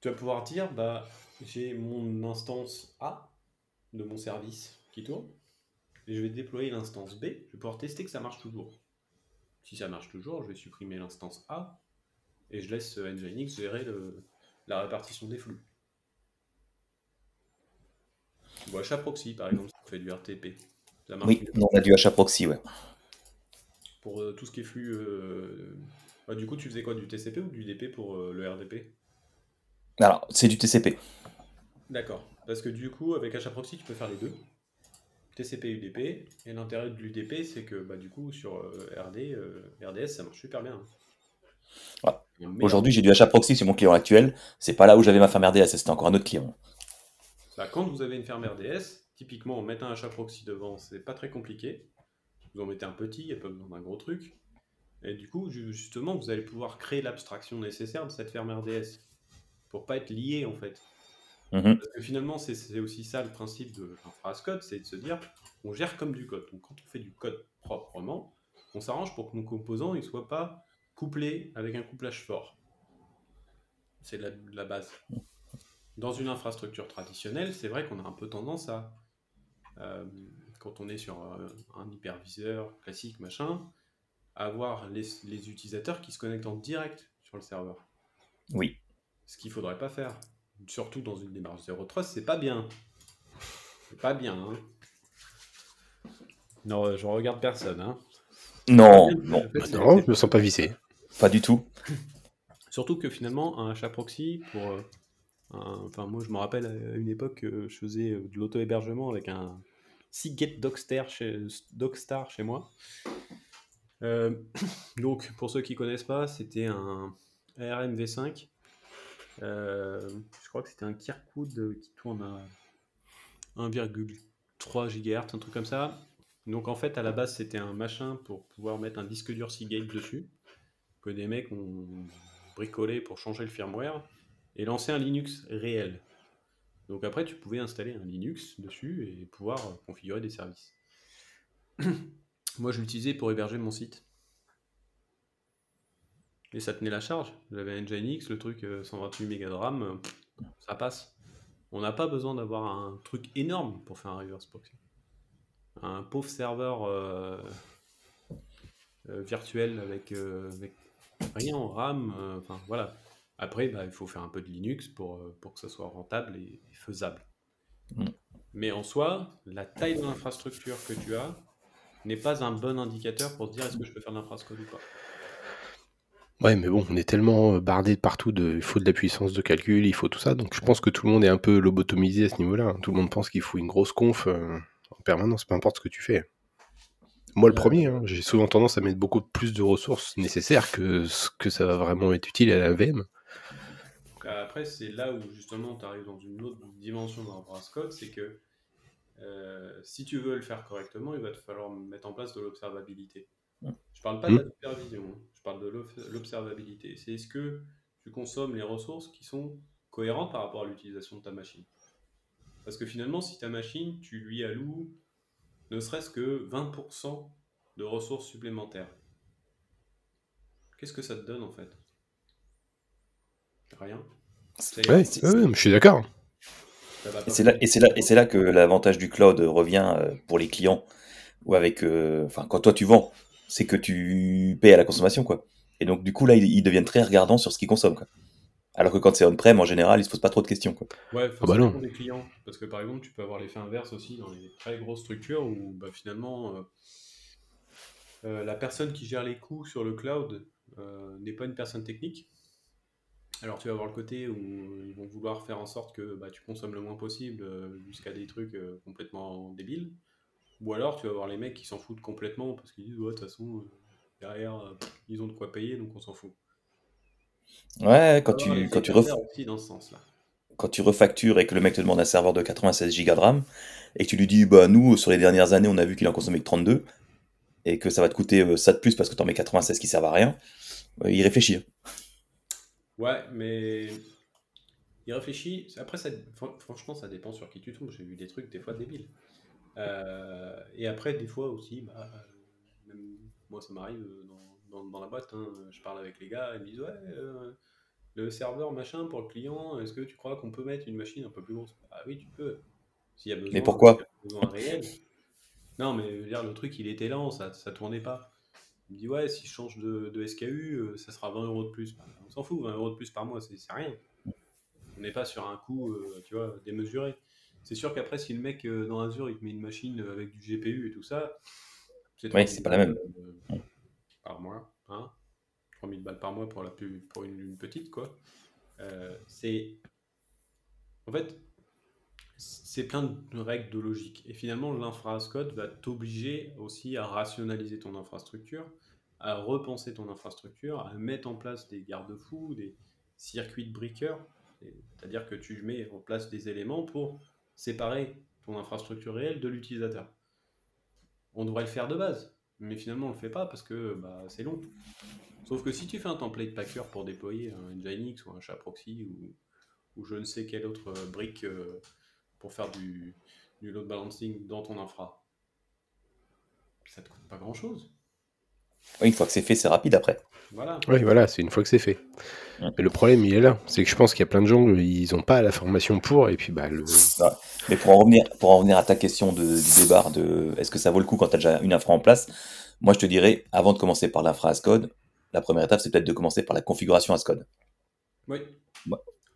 tu vas pouvoir dire, bah, j'ai mon instance A de mon service qui tourne, et je vais déployer l'instance B, je vais pouvoir tester que ça marche toujours. Si ça marche toujours, je vais supprimer l'instance A, et je laisse Nginx gérer le- la répartition des flux. Ou HAProxy, par exemple, si on fait du RTP. Ça marche Oui, on a du HAProxy, ouais. Pour euh, tout ce qui est flux... euh, bah, du coup, tu faisais quoi Du TCP ou du DP pour euh, le RDP Alors, c'est du TCP. D'accord. Parce que du coup, avec HAProxy, tu peux faire les deux. TCP et UDP. Et l'intérêt de l'UDP, c'est que bah, du coup, sur euh, RD, euh, RDS, ça marche super bien. Ouais. Mais, Aujourd'hui, j'ai du HAProxy sur mon client actuel. C'est pas là où j'avais ma ferme RDS, c'était encore un autre client. bah, quand vous avez une ferme RDS, typiquement, mettre un HAProxy devant, c'est pas très compliqué. Vous en mettez un petit, il n'y a pas besoin d'un gros truc. Et du coup, ju- justement, vous allez pouvoir créer l'abstraction nécessaire de cette ferme RDS. Pour pas être lié, en fait. Mhm. Parce que finalement, c'est- c'est aussi ça le principe de l'infrascode, c'est de se dire, on gère comme du code. Donc quand on fait du code proprement, on s'arrange pour que nos composants ne soient pas couplés avec un couplage fort. C'est la, la base. Dans une infrastructure traditionnelle, c'est vrai qu'on a un peu tendance à, euh, quand on est sur euh, un hyperviseur classique, machin, avoir les, les utilisateurs qui se connectent en direct sur le serveur. Oui. Ce qu'il faudrait pas faire. Surtout dans une démarche zéro trust, c'est pas bien. C'est pas bien, hein. Non, euh, je regarde personne, hein. Non, non, En fait, c'est- Non, je me sens pas vissé. pas du tout. Surtout que finalement, un chat proxy, pour. euh, un- Enfin, moi, je me rappelle à une époque, euh, je faisais de l'auto-hébergement avec un Seagate Dockstar chez, Dockstar chez moi. Euh, donc, pour ceux qui connaissent pas, c'était un ARM V5 Euh, je crois que c'était un Kirkwood qui tourne à 1,3 GHz, un truc comme ça. Donc en fait, à la base, c'était un machin pour pouvoir mettre un disque dur Seagate dessus, que des mecs ont bricolé pour changer le firmware, et lancer un Linux réel. Donc après, tu pouvais installer un Linux dessus et pouvoir configurer des services. Moi, je l'utilisais pour héberger mon site. Et ça tenait la charge. J'avais un Nginx, le truc 128 euh, Mb de RAM, euh, ça passe. On n'a pas besoin d'avoir un truc énorme pour faire un reverse proxy. Un pauvre serveur euh, virtuel avec, rien en RAM, enfin voilà. Après, bah, il faut faire un peu de Linux pour, pour que ça soit rentable et, faisable. Mm. Mais en soi, la taille de l'infrastructure que tu as n'est pas un bon indicateur pour dire est-ce que je peux faire de l'infrastructure ou pas. Ouais, mais bon, on est tellement bardé de partout de il faut de la puissance de calcul, il faut tout ça, donc je pense que tout le monde est un peu lobotomisé à ce niveau-là. Hein. Tout le monde pense qu'il faut une grosse conf en permanence, peu importe ce que tu fais. Moi, le premier, hein, j'ai souvent tendance à mettre beaucoup plus de ressources nécessaires que ce que ça va vraiment être utile à la VM. après, c'est là où justement tu arrives dans une autre dimension dans Code, c'est que si tu veux le faire correctement, il va te falloir mettre en place de l'observabilité. Je parle pas de la mmh. supervision, hein. je parle de l'observabilité. C'est est-ce que tu consommes les ressources qui sont cohérentes par rapport à l'utilisation de ta machine Parce que finalement, si ta machine, tu lui alloues ne serait-ce que 20% de ressources supplémentaires, qu'est-ce que ça te donne en fait? Rien. Ouais, je suis d'accord. Et c'est là, et c'est là, et c'est là que l'avantage du cloud revient euh, pour les clients ou avec, euh, enfin, quand toi tu vends, c'est que tu payes à la consommation, quoi. Et donc, du coup, là, ils, deviennent très regardants sur ce qu'ils consomment, quoi. Alors que quand c'est on-prem, en général, ils se posent pas trop de questions, quoi. Ouais, faut ah bah clients. Parce que, par exemple, tu peux avoir l'effet inverse aussi dans les très grosses structures où, bah, finalement, euh, euh, la personne qui gère les coûts sur le cloud euh, n'est pas une personne technique. Alors tu vas avoir le côté où ils vont vouloir faire en sorte que bah, tu consommes le moins possible jusqu'à des trucs complètement débiles. Ou alors tu vas voir les mecs qui s'en foutent complètement parce qu'ils disent ouais de toute façon euh, derrière euh, ils ont de quoi payer donc on s'en fout. Ouais, quand tu quand tu dans ce sens -là. Quand tu refactures et que le mec te demande un serveur de 96 Go de RAM et que tu lui dis bah nous sur les dernières années on a vu qu'il en consommait que 32 et que ça va te coûter euh, ça de plus parce que tu en mets 96 qui servent à rien, il réfléchit. Ouais, mais il réfléchit. Après, ça... franchement, ça dépend sur qui tu tombes. J'ai vu des trucs des fois débiles. Euh, et après, des fois aussi, bah, même moi ça m'arrive dans, dans, la boîte, hein, je parle avec les gars, ils me disent ouais, euh, le serveur machin pour le client, est-ce que tu crois qu'on peut mettre une machine un peu plus grosse? Ah oui, tu peux. S'il y a besoin, mais pourquoi? besoin réel. Non, mais dire, le truc il était lent, ça, ça tournait pas. Il me dit ouais, si je change de, de SKU, euh, ça sera 20 euros de plus. Bah, s'en fout, 20 euros de plus par mois, c'est rien. On n'est pas sur un coût, tu vois, démesuré. C'est sûr qu'après, si le mec euh, dans Azure il te met une machine euh, avec du GPU et tout ça, c'est ouais, pas la même. Euh, par mois, hein 3000 balles par mois pour, la pour une, petite, quoi. c'est. En fait, c'est plein de règles de logique. Et finalement, l'infrascode va t'obliger aussi à rationaliser ton infrastructure, à repenser ton infrastructure, à mettre en place des garde-fous, des circuits de breakers. C'est-à-dire que tu mets en place des éléments pour séparer ton infrastructure réelle de l'utilisateur. On devrait le faire de base, mais finalement on le fait pas parce que bah, c'est long. Sauf que si tu fais un template packer pour déployer un Nginx ou un chat proxy ou, ou je ne sais quelle autre brique euh, pour faire du, du load balancing dans ton infra, ça te coûte pas grand chose. Oui, une fois que c'est fait, c'est rapide après. Voilà. Oui, voilà, c'est une fois que c'est fait. Mais le problème, il est là. C'est que je pense qu'il y a plein de gens, ils n'ont pas la formation pour, et puis bah, le... Mais pour en, revenir, pour en revenir à ta question de, du débat de est-ce que ça vaut le coup quand tu as déjà une infra en place, moi je te dirais, avant de commencer par l'infra as code, la première étape, c'est peut-être de commencer par la configuration as code. Oui.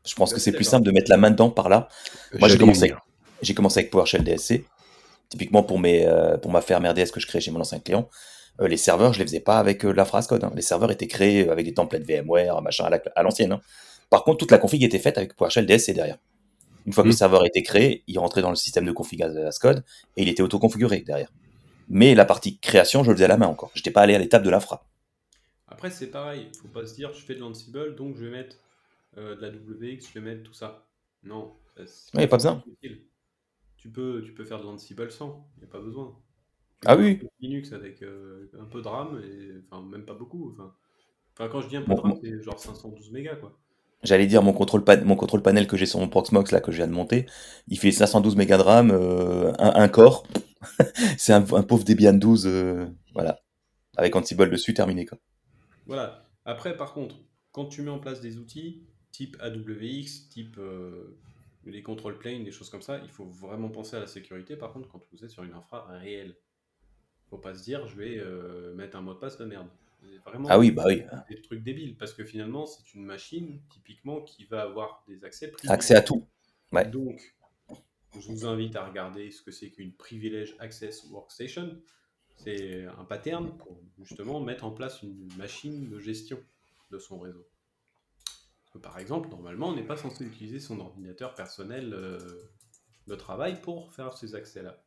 Je pense que c'est plus simple de mettre la main dedans par là. Moi, j'ai commencé, avec, commencé avec PowerShell DSC. Typiquement pour, mes, euh, pour ma ferme RDS que je crée chez mon ancien client, euh, les serveurs, je les faisais pas avec euh, la phrase code. Hein. Les serveurs étaient créés avec des templates VMware, machin, à l'ancienne. Hein. Par contre, toute la config était faite avec PowerShell DSC derrière. Une fois que le mmh. serveur était créé, il rentrait dans le système de config as code et il était auto-configuré derrière. Mais la partie création, je le faisais à la main encore. Je n'étais pas allé à l'étape de l'infra. Après, c'est pareil. Il faut pas se dire, je fais de l'Ansible, donc je vais mettre euh, de la WX, je vais mettre tout ça. Non, ça, c'est Ouais, y a pas besoin. utile. Tu peux, tu peux faire de l'Ansible sans, il n'y a pas besoin. Ah oui. Linux avec euh, un peu de RAM, et, enfin même pas beaucoup. Enfin, enfin, quand je dis un peu de RAM, c'est genre 512 mégas quoi. J'allais dire mon contrôle, pan- mon contrôle panel que j'ai sur mon Proxmox là que je viens de monter, il fait 512 mégas de RAM, euh, un, un corps. c'est un, un pauvre Debian 12, euh, voilà, avec Ansible dessus, terminé quoi. Voilà. Après, par contre, quand tu mets en place des outils type AWX, type les control planes, des choses comme ça, il faut vraiment penser à la sécurité. Par contre, quand vous êtes sur une infra réelle, faut pas se dire je vais euh, mettre un mot de passe de merde. C'est Vraiment Ah oui, bah oui, des trucs débiles parce que finalement, c'est une machine typiquement qui va avoir des accès privés. accès à tout. Ouais. Donc, je vous invite à regarder ce que c'est qu'une Privilege Access Workstation. C'est un pattern pour justement mettre en place une machine de gestion de son réseau. Parce que, par exemple, normalement, on n'est pas censé utiliser son ordinateur personnel euh, de travail pour faire ces accès-là.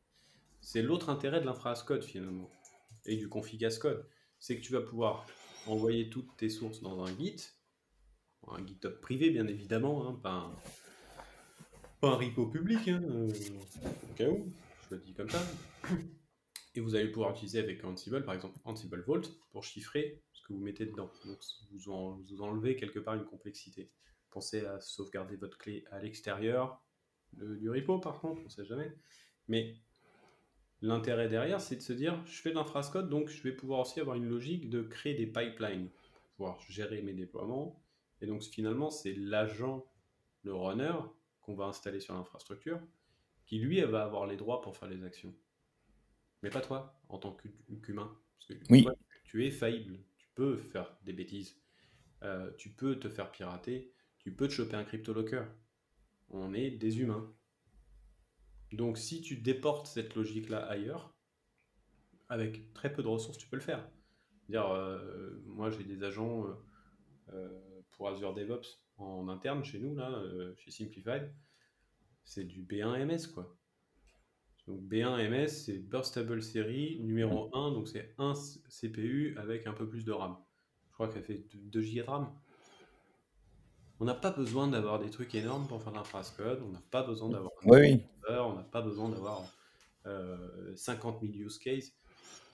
C'est l'autre intérêt de l'infra-as-code finalement et du config as-code. C'est que tu vas pouvoir envoyer toutes tes sources dans un Git, un GitHub privé bien évidemment, hein, pas, un, repo public, hein, euh, au cas où, je le dis comme ça. Et vous allez pouvoir utiliser avec Ansible, par exemple Ansible Vault, pour chiffrer ce que vous mettez dedans. Donc vous, vous enlevez quelque part une complexité. Pensez à sauvegarder votre clé à l'extérieur du repo, par contre, on ne sait jamais. Mais l'intérêt derrière, c'est de se dire, je fais de l'infrascode, donc je vais pouvoir aussi avoir une logique de créer des pipelines, pouvoir gérer mes déploiements. Et donc finalement, c'est l'agent, le runner, qu'on va installer sur l'infrastructure, qui lui va avoir les droits pour faire les actions. Mais pas toi, en tant qu'hu- qu'humain. Oui. toi, tu es faillible, tu peux faire des bêtises, Euh, tu peux te faire pirater, tu peux te choper un cryptolocker. On est des humains. Donc si tu déportes cette logique-là ailleurs, avec très peu de ressources, tu peux le faire. Dire, euh, moi j'ai des agents euh, euh, pour Azure DevOps en interne chez nous, là, chez Simplified, c'est du B1 MS quoi. Donc B1 MS, c'est Burstable Series numéro 1, donc c'est un CPU avec un peu plus de RAM. Je crois qu'elle fait 2 Go de RAM. On n'a pas besoin d'avoir des trucs énormes pour faire de l'infrascode, on n'a pas besoin d'avoir un Oui, on n'a pas besoin d'avoir euh, 50 000 use cases.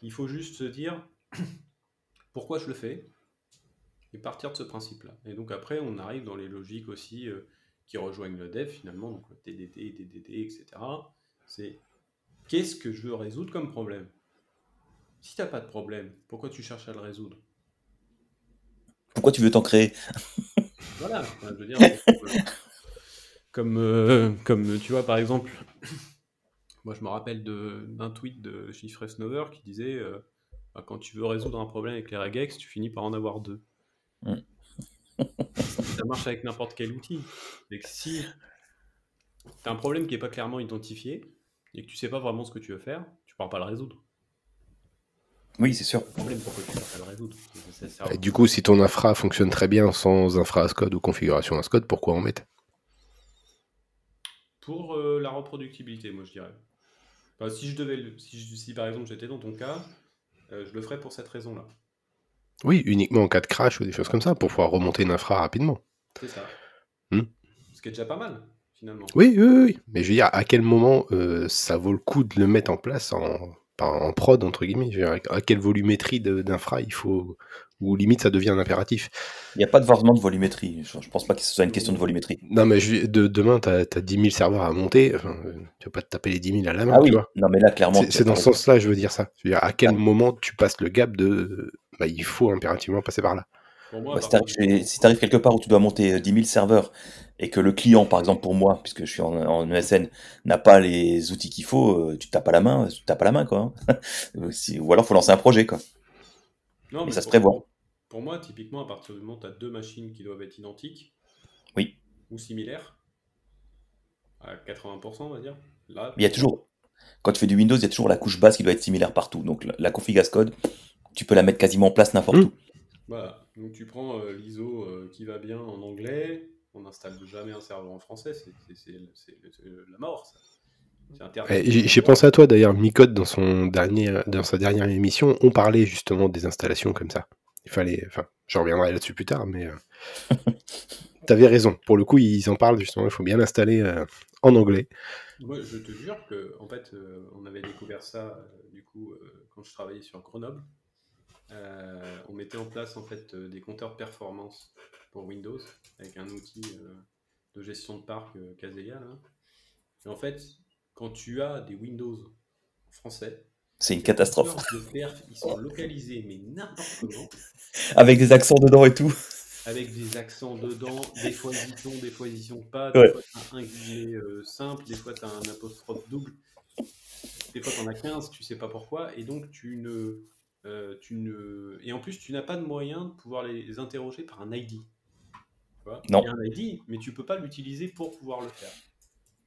Il faut juste se dire pourquoi je le fais et partir de ce principe-là. Et donc après, on arrive dans les logiques aussi euh, qui rejoignent le dev finalement, donc le TDD, DDD, etc. C'est qu'est-ce que je veux résoudre comme problème? Si tu n'as pas de problème, pourquoi tu cherches à le résoudre? Pourquoi tu veux t'en créer? Voilà, enfin, je veux dire, c'est comme, euh, comme, tu vois, par exemple, moi je me rappelle d'un tweet de Chiffre Snover qui disait euh, bah, quand tu veux résoudre un problème avec les regex, tu finis par en avoir deux. Mm. Ça marche avec n'importe quel outil. Si tu as un problème qui n'est pas clairement identifié et que tu sais pas vraiment ce que tu veux faire, tu ne pourras pas le résoudre. Oui, c'est sûr. Tu le résoudre Et du coup, si ton infra fonctionne très bien sans infra Ascode ou configuration Ascode, pourquoi en mettre Pour euh, la reproductibilité, moi je dirais. Enfin, si je devais, le- si, je- si par exemple j'étais dans ton cas, euh, je le ferais pour cette raison-là. Oui, uniquement en cas de crash ou des choses comme ça, pour pouvoir remonter une infra rapidement. C'est ça. Hmm. Ce qui est déjà pas mal, finalement. Oui, oui, oui. Mais je veux dire, à quel moment euh, ça vaut le coup de le mettre en place en, en prod, entre guillemets je veux dire, À quelle volumétrie d'infra il faut, ou limite ça devient un impératif Il n'y a pas de forcément de volumétrie. Je, je pense pas que ce soit une question de volumétrie. Non, mais je- de, demain, tu as, 10 000 serveurs à monter, enfin, tu vas pas te taper les 10 000 à la main, Ah oui, tu vois. non mais là clairement. C'est dans ce sens-là, je veux dire ça. Je veux dire, à quel Ah. moment tu passes le gap de. Bah, il faut impérativement passer par là. Moi, Bah, si tu arrives, si t'arrives quelque part où tu dois monter euh, 10 000 serveurs et que le client, par exemple pour moi, puisque je suis en, en ESN, n'a pas les outils qu'il faut, euh, tu te tapes à la main, tu te tapes à la main quoi. hein. Euh, Ou alors faut lancer un projet quoi. Non, Et mais ça se prévoit. Pour moi, typiquement, à partir du moment où tu as deux machines qui doivent être identiques Oui. ou similaires, à 80%, on va dire, là, Mais il y a toujours, quand tu fais du Windows, il y a toujours la couche basse qui doit être similaire partout. Donc la, la config as code, tu peux la mettre quasiment en place n'importe Mm. où. Voilà, donc tu prends euh, l'ISO euh, qui va bien en anglais, on n'installe jamais un serveur en français, c'est la mort, ça. J'ai pensé à toi d'ailleurs, Micode, dans, son dernier, dans sa dernière émission, on parlait justement des installations comme ça. Il fallait. Enfin, je reviendrai là-dessus plus tard, mais. euh, t'avais raison. Pour le coup, ils en parlent justement. Il faut bien l'installer euh, en anglais. Moi, je te jure que, en fait, euh, on avait découvert ça euh, du coup quand je travaillais sur Grenoble. On mettait en place en fait des compteurs de performance pour Windows avec un outil euh, de gestion de parc euh, Kaseya. là. Et en fait, quand tu as des Windows français, C'est une catastrophe. perf, ils sont localisés mais n'importe comment. Avec des accents dedans et tout. avec des accents dedans, des fois ils sont, des fois ils sont pas, Ouais. des fois t'as un guillet euh, simple, des fois t'as un apostrophe double, des fois t'en as 15, tu sais pas pourquoi, et donc tu ne, euh, tu ne, et en plus tu n'as pas de moyen de pouvoir les interroger par un ID. Vois Non. Il y a un ID, mais tu peux pas l'utiliser pour pouvoir le faire.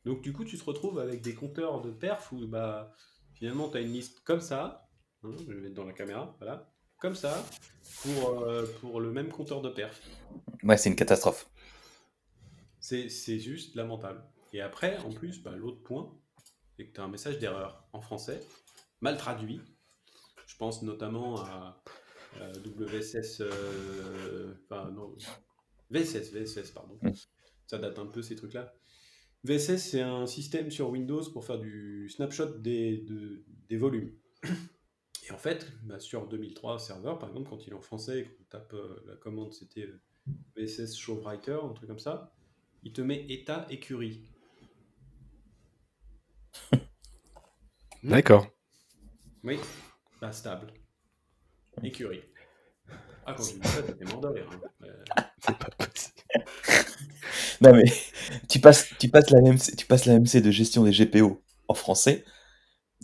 Donc du coup tu te retrouves avec des compteurs de perf où bah finalement tu as une liste comme ça, hein, je vais mettre dans la caméra, voilà, comme ça, pour, euh, pour le même compteur de perf. Ouais, c'est une catastrophe. C'est juste lamentable. Et après, en plus, bah, l'autre point, c'est que tu as un message d'erreur en français, mal traduit. Je pense notamment à, euh, WSS, euh, enfin non, VSS, VSS, pardon. Mm. Ça date un peu ces trucs-là. VSS, c'est un système sur Windows pour faire du snapshot des, de- des volumes. Et en fait, bah, sur 2003 serveur, par exemple, quand il est en français et qu'on tape euh, la commande, c'était euh, VSS Show Writer, un truc comme ça, il te met état écurie. D'accord. Oui, bah, stable. Écurie. Ah, quand j'ai dit ça, t'étais mort de rire. hein. Euh, C'est pas possible. Non mais tu passes, tu passes la MC, tu passes la MC de gestion des GPO en français.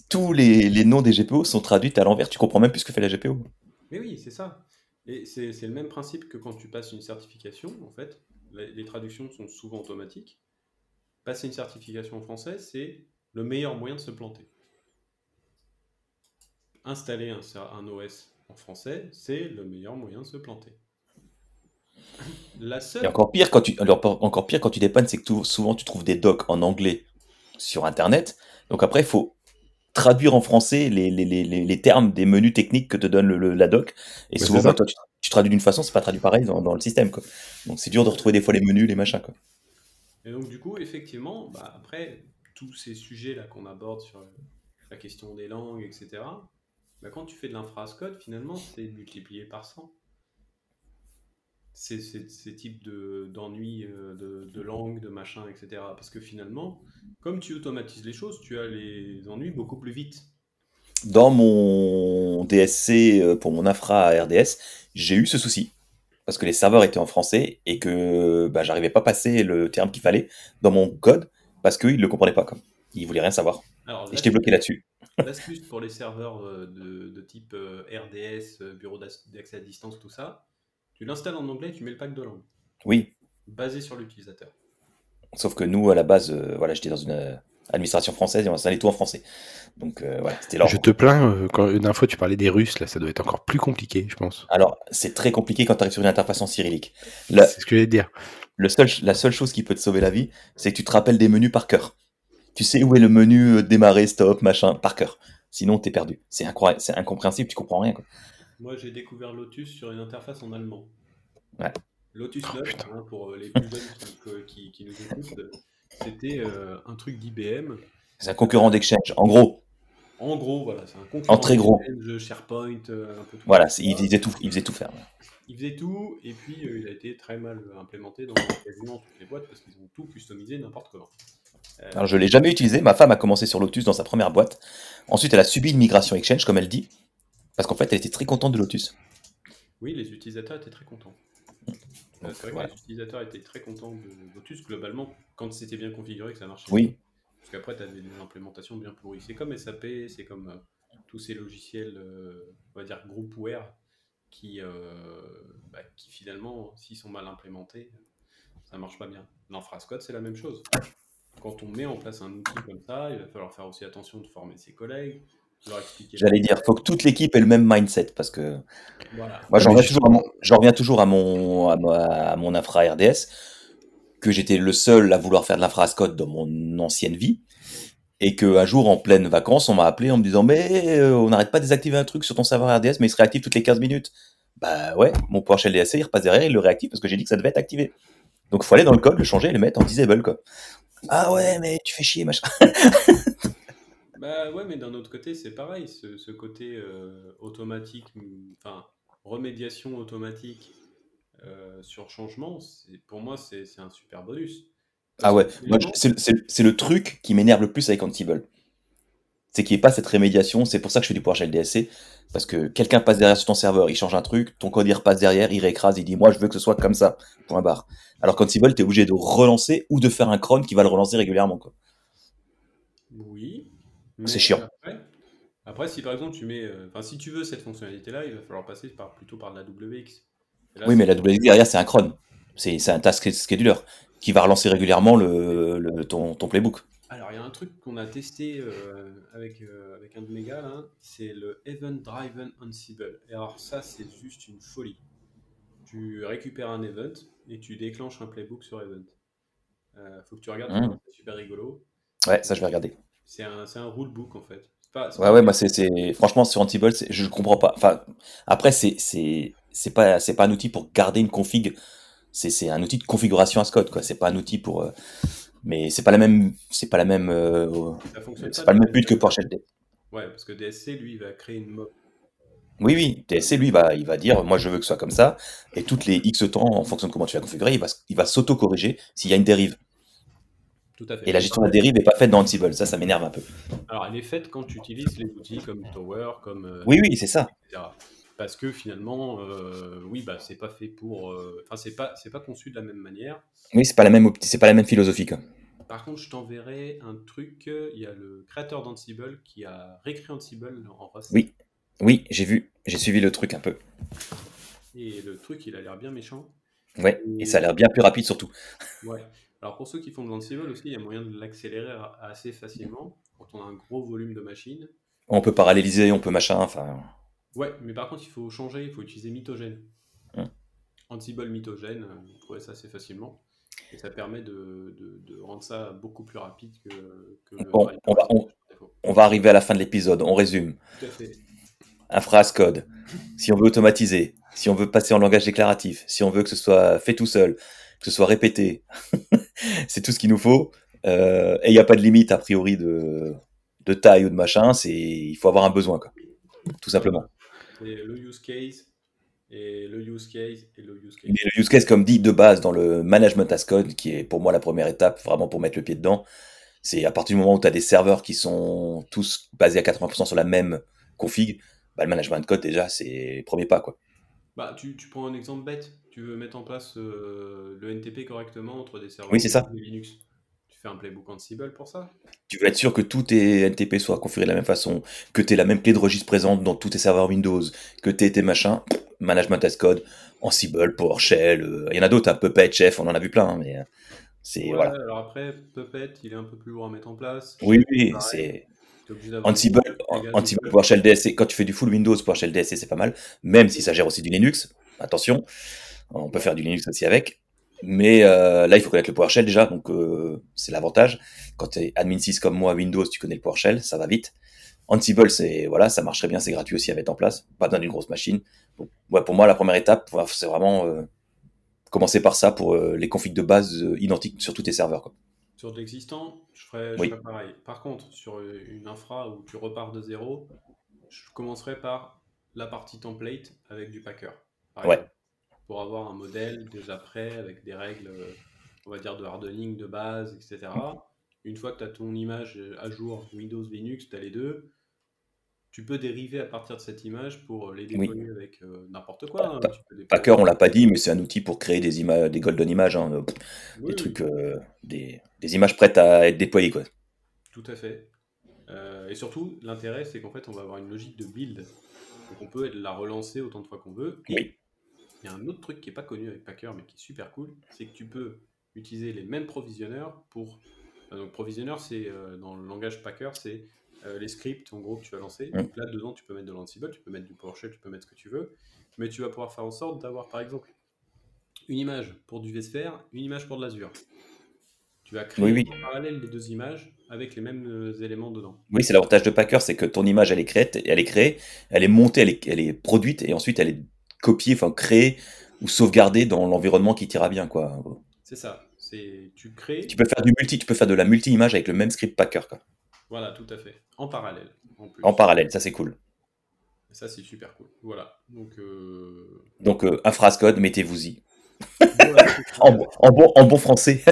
Tous les, les noms des GPO sont traduits à l'envers. Tu comprends même plus ce que fait la GPO. Mais oui, c'est ça. Et c'est c'est le même principe que quand tu passes une certification, en fait. Les, les traductions sont souvent automatiques. Passer une certification en français, c'est le meilleur moyen de se planter. Installer un, un OS en français, c'est le meilleur moyen de se planter. La Et seule... encore pire quand tu, alors, encore pire quand tu dépannes, c'est que tout- souvent tu trouves des docs en anglais sur Internet. Donc après, il faut traduire en français les, les, les, les- les termes des menus techniques que te donne le, le- la doc. Et Ouais, souvent, bah, toi, tu, tu traduis d'une façon, c'est pas traduit pareil dans, dans le système. Quoi. Donc c'est dur de retrouver des fois les menus, les machins. Quoi. Et donc, du coup, effectivement, bah, après, tous ces sujets-là qu'on aborde sur la question des langues, etc., bah, quand tu fais de l'infrascode, finalement, c'est multiplié par 100. Ces, ces, ces types de- d'ennuis euh, de, de langue, de machin, etc. Parce que finalement, comme tu automatises les choses, tu as les ennuis beaucoup plus vite. Dans mon DSC euh, pour mon infra à RDS, j'ai eu ce souci. Parce que les serveurs étaient en français et que bah, j'arrivais pas à passer le terme qu'il fallait dans mon code parce qu'ils ne le comprenaient pas. Comme. Ils voulaient rien savoir. Alors, Et j'étais bloqué là-dessus. L'astuce pour les serveurs euh, de, de type euh, RDS, euh, bureau d'ac- d'accès à distance, tout ça, tu l'installes en anglais, tu mets le pack de langue, Oui, basé sur l'utilisateur. sauf que nous, à la base, euh, voilà, j'étais dans une euh, administration française et on installait tout en français. Donc euh, voilà, c'était l'ordre. Je te plains, quand une tu parlais des Russes, là ça doit être encore plus compliqué, je pense. Alors, c'est très compliqué quand tu arrives sur une interface en cyrillique. La, C'est ce que je vais te dire. le seul, la seule chose qui peut te sauver la vie, c'est que tu te rappelles des menus par cœur. Tu sais où est le menu euh, démarrer, stop, machin, par cœur. Sinon, t'es perdu. C'est incroyable, c'est incompréhensible, tu comprends rien. Quoi. Moi, j'ai découvert Lotus sur une interface en allemand. Ouais. Lotus Oh, 9, putain. hein, pour euh, les plus jeunes qui, qui- qui nous écoutent, c'était euh, un truc d'IBM. C'est un concurrent d'Exchange. En gros, En gros, voilà, c'est un concurrent En très gros. d'Exchange, SharePoint, euh, un peu tout voilà, il faisait tout, il faisait tout faire. Il faisait tout, et puis euh, il a été très mal implémenté dans quasiment toutes les boîtes parce qu'ils ont tout customisé n'importe comment. Euh, Alors, je l'ai jamais utilisé. Ma femme a commencé sur Lotus dans sa première boîte. Ensuite, elle a subi une migration Exchange, comme elle dit, parce qu'en fait, elle était très contente de Lotus. Oui, les utilisateurs étaient très contents. Euh, c'est vrai voilà. que les utilisateurs étaient très contents de Lotus globalement quand c'était bien configuré que ça marchait. Oui, Parce qu'après, tu avais des implémentations bien pourries. C'est comme SAP, c'est comme euh, tous ces logiciels, euh, on va dire groupware, qui, euh, bah, qui finalement, s'ils sont mal implémentés, ça marche pas bien. L'infrascode, c'est la même chose. Quand on met en place un outil comme ça, il va falloir faire aussi attention de former ses collègues, leur expliquer. j'allais dire, faut que toute l'équipe ait le même mindset, parce que Voilà. Moi, j'en reviens, toujours à mon, j'en reviens toujours à mon, à, ma- à mon infra RDS, que j'étais le seul à vouloir faire de l'infra code dans mon ancienne vie, et qu'un jour, en pleine vacances, on m'a appelé en me disant Mais euh, on n'arrête pas de désactiver un truc sur ton serveur RDS, mais il se réactive toutes les 15 minutes. Bah ouais, mon PowerShell DSC, il repasse derrière, il le réactive parce que j'ai dit que ça devait être activé. Donc il faut aller dans le code, le changer et le mettre en disable quoi. Ah ouais, mais tu fais chier, machin. Bah ouais, mais d'un autre côté, c'est pareil, ce, ce côté euh, automatique, enfin, remédiation automatique euh, sur changement, c'est- pour moi, c'est c'est un super bonus. Parce Ah ouais, moi c'est le truc qui m'énerve le plus avec Ansible. C'est qu'il n'y ait pas cette rémédiation, c'est pour ça que je fais du PowerShell DSC, parce que quelqu'un passe derrière sur ton serveur, il change un truc, ton code il repasse derrière, il réécrase, il dit moi je veux que ce soit comme ça, point barre. Alors qu'Ansible, tu es obligé de relancer ou de faire un cron qui va le relancer régulièrement. Quoi. oui, C'est chiant. après, après, si par exemple tu mets, euh, enfin, si tu veux cette fonctionnalité-là, il va falloir passer par, plutôt par de la WX. Là, Oui, mais la WX derrière, c'est un cron. C'est c'est un task scheduler qui va relancer régulièrement le, le- ton, ton playbook. Alors, il y a un truc qu'on a testé euh, avec, euh, avec un de mes gars, là, c'est le Event Driven Ansible. Et alors, ça, c'est juste une folie. Tu récupères un event et tu déclenches un playbook sur event. Euh, faut que tu regardes, Mm. c'est super rigolo. Ouais, ça je vais regarder. C'est un, c'est un rulebook en fait. C'est pas, c'est Ouais, pas- ouais, moi c'est, c'est- franchement sur Ansible, c'est- je comprends pas. Enfin, après c'est, c'est, c'est pas, c'est pas un outil pour garder une config. C'est, c'est un outil de configuration à Scott, quoi. C'est pas un outil pour, euh, mais c'est pas la même, c'est pas la même, euh, c'est pas le même but que PowerShell. D- Ouais, parce que DSC, lui, il va créer une mob. Oui, oui. TSC lui va, il va dire, moi je veux que ce soit comme ça, et toutes les X temps, en fonction de comment tu l'as configuré, il va, il va s'auto-corriger s'il y a une dérive. Tout à fait. Et la gestion de la dérive n'est pas faite dans Ansible. Ça, ça m'énerve un peu. Alors, elle est faite quand tu utilises les outils comme Tower, comme. euh, Oui, oui, c'est ça. etc. Parce que finalement, euh, oui, bah, c'est pas fait pour. euh, Enfin, c'est pas, c'est pas conçu de la même manière. Oui, c'est pas la même, c'est pas la même philosophie, quoi. Par contre, je t'enverrai un truc. Il y a le créateur d'Ansible qui a réécrit Ansible en Rust. Oui. Oui, j'ai vu, j'ai suivi le truc un peu. Et le truc, il a l'air bien méchant. Ouais, et ça a l'air bien plus rapide surtout. Ouais. Alors pour ceux qui font de l'Ansible aussi, il y a moyen de l'accélérer assez facilement quand on a un gros volume de machines. On peut paralléliser, on peut machin, enfin. Ouais, mais par contre, il faut changer, il faut utiliser Mitogène. Hum. Ansible Mitogène, euh, vous trouvez ça assez facilement. Et ça permet de, de- de rendre ça beaucoup plus rapide que, Bon, on va- on- par défaut. On va arriver à la fin de l'épisode, on résume. Tout à fait. Un phrase code. Si on veut automatiser, si on veut passer en langage déclaratif, si on veut que ce soit fait tout seul, que ce soit répété, c'est tout ce qu'il nous faut. Euh, et il n'y a pas de limite a priori de, de taille ou de machin, c'est il faut avoir un besoin, quoi. Tout simplement. Et le use case, et le use case, et le use case. Le use case, comme dit de base dans le management as code, qui est pour moi la première étape, vraiment pour mettre le pied dedans, c'est à partir du moment où tu as des serveurs qui sont tous basés à 80% sur la même config, bah, le management de code, déjà, c'est premier pas. Quoi. Bah, tu, tu prends un exemple bête. Tu veux mettre en place euh, le NTP correctement entre des serveurs Oui, c'est ça. Et Linux. Fais un playbook Ansible pour ça? Tu veux être sûr que tous tes NTP soient configurés de la même façon, que tu aies la même clé de registre présente dans tous tes serveurs Windows, que tu aies tes machins, management as code, Ansible, PowerShell, euh, il y en a d'autres, un Puppet, Chef, on en a vu plein, hein, mais euh, c'est Ouais, voilà. alors après, Puppet, il est un peu plus lourd à mettre en place. Oui, oui, c'est Ansible, Ansible. PowerShell DSC, quand tu fais du full Windows, PowerShell DSC, c'est pas mal, même si ça gère aussi du Linux, attention, on peut faire du Linux aussi avec, mais euh, là, il faut connaître le PowerShell déjà, donc euh, c'est l'avantage. Quand tu es admin 6 comme moi, Windows, tu connais le PowerShell, ça va vite. Ansible, c'est voilà, ça marcherait bien, c'est gratuit aussi à mettre en place, pas besoin d'une grosse machine. Donc, ouais, pour moi, la première étape, c'est vraiment euh, commencer par ça pour les configs de base identiques sur tous tes serveurs. Quoi. Sur de l'existant, je ferais, je Oui. ferais pareil. Par contre, sur une infra où tu repars de zéro, je commencerai par la partie template avec du Packer. Ouais. exemple, Pour avoir un modèle déjà prêt avec des règles, euh, on va dire, de hardening de base, etc. Une fois que tu as ton image à jour Windows, Linux, tu as les deux. Tu peux dériver à partir de cette image pour les Oui. déployer avec euh, n'importe quoi. hein. Packer, on l'a pas dit, mais c'est un outil pour créer des images, des golden images, hein, euh, pff, Oui, des oui. trucs, euh, des, des images prêtes à être déployées. Quoi. Tout à fait. Euh, et surtout, l'intérêt, c'est qu'en fait, on va avoir une logique de build. Donc, on peut la relancer autant de fois qu'on veut. Oui. Il y a un autre truc qui n'est pas connu avec Packer, mais qui est super cool, c'est que tu peux utiliser les mêmes provisionneurs pour. donc, provisionneur, c'est euh, dans le langage Packer, c'est euh, les scripts en gros que tu vas lancer. Donc là, dedans, tu peux mettre de l'Ansible, tu peux mettre du PowerShell, tu peux mettre ce que tu veux. Mais tu vas pouvoir faire en sorte d'avoir, par exemple, une image pour du vSphere, une image pour de l'Azure. Tu vas créer Oui, oui. en parallèle les deux images avec les mêmes euh, éléments dedans. Oui, c'est l'avantage de Packer, c'est que ton image, elle est créée, elle est créée, elle est montée, elle est, elle est produite, et ensuite elle est copiée, enfin créée ou sauvegardée dans l'environnement qui t'ira bien, quoi. C'est ça. C'est tu crées. Tu peux faire du multi, tu peux faire de la multi-image avec le même script packer. Quoi. Voilà, tout à fait. En parallèle. En, plus. En parallèle, ça c'est cool. Ça c'est super cool. Voilà. Donc. Euh... Donc euh, Infrascode, mettez-vous-y. Voilà, c'est En, bon- en bon, en bon français.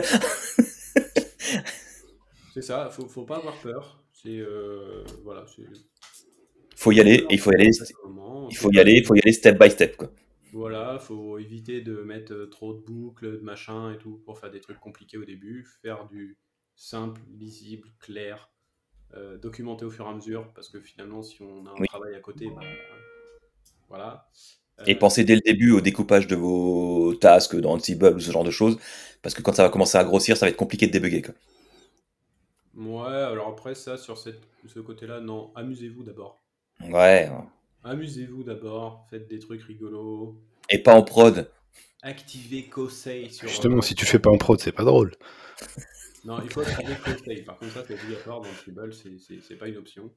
c'est ça. Faut, faut pas avoir peur. C'est euh, voilà. Faut y aller, et il faut y aller, il faut y aller, il faut y aller step by step. Quoi. Voilà, faut éviter de mettre euh, trop de boucles, de machin et tout pour faire des trucs compliqués au début. Faire du simple, lisible, clair, euh, documenté au fur et à mesure parce que finalement, si on a un Oui. travail à côté, bah, voilà. Et Euh, pensez dès le début au découpage de vos tasks dans Ansible ou ce genre de choses, parce que quand ça va commencer à grossir, ça va être compliqué de débugger. Quoi. Ouais, alors après, ça, sur cette, ce côté-là, non, amusez-vous d'abord. Ouais, Amusez-vous d'abord, faites des trucs rigolos. et pas en prod. Activez Kosei sur. Justement, si tu fais pas en prod, c'est pas drôle. Non, il faut activer Kosei. Par contre, ça, c'est obligatoire dans Tribal, c'est- pas une option.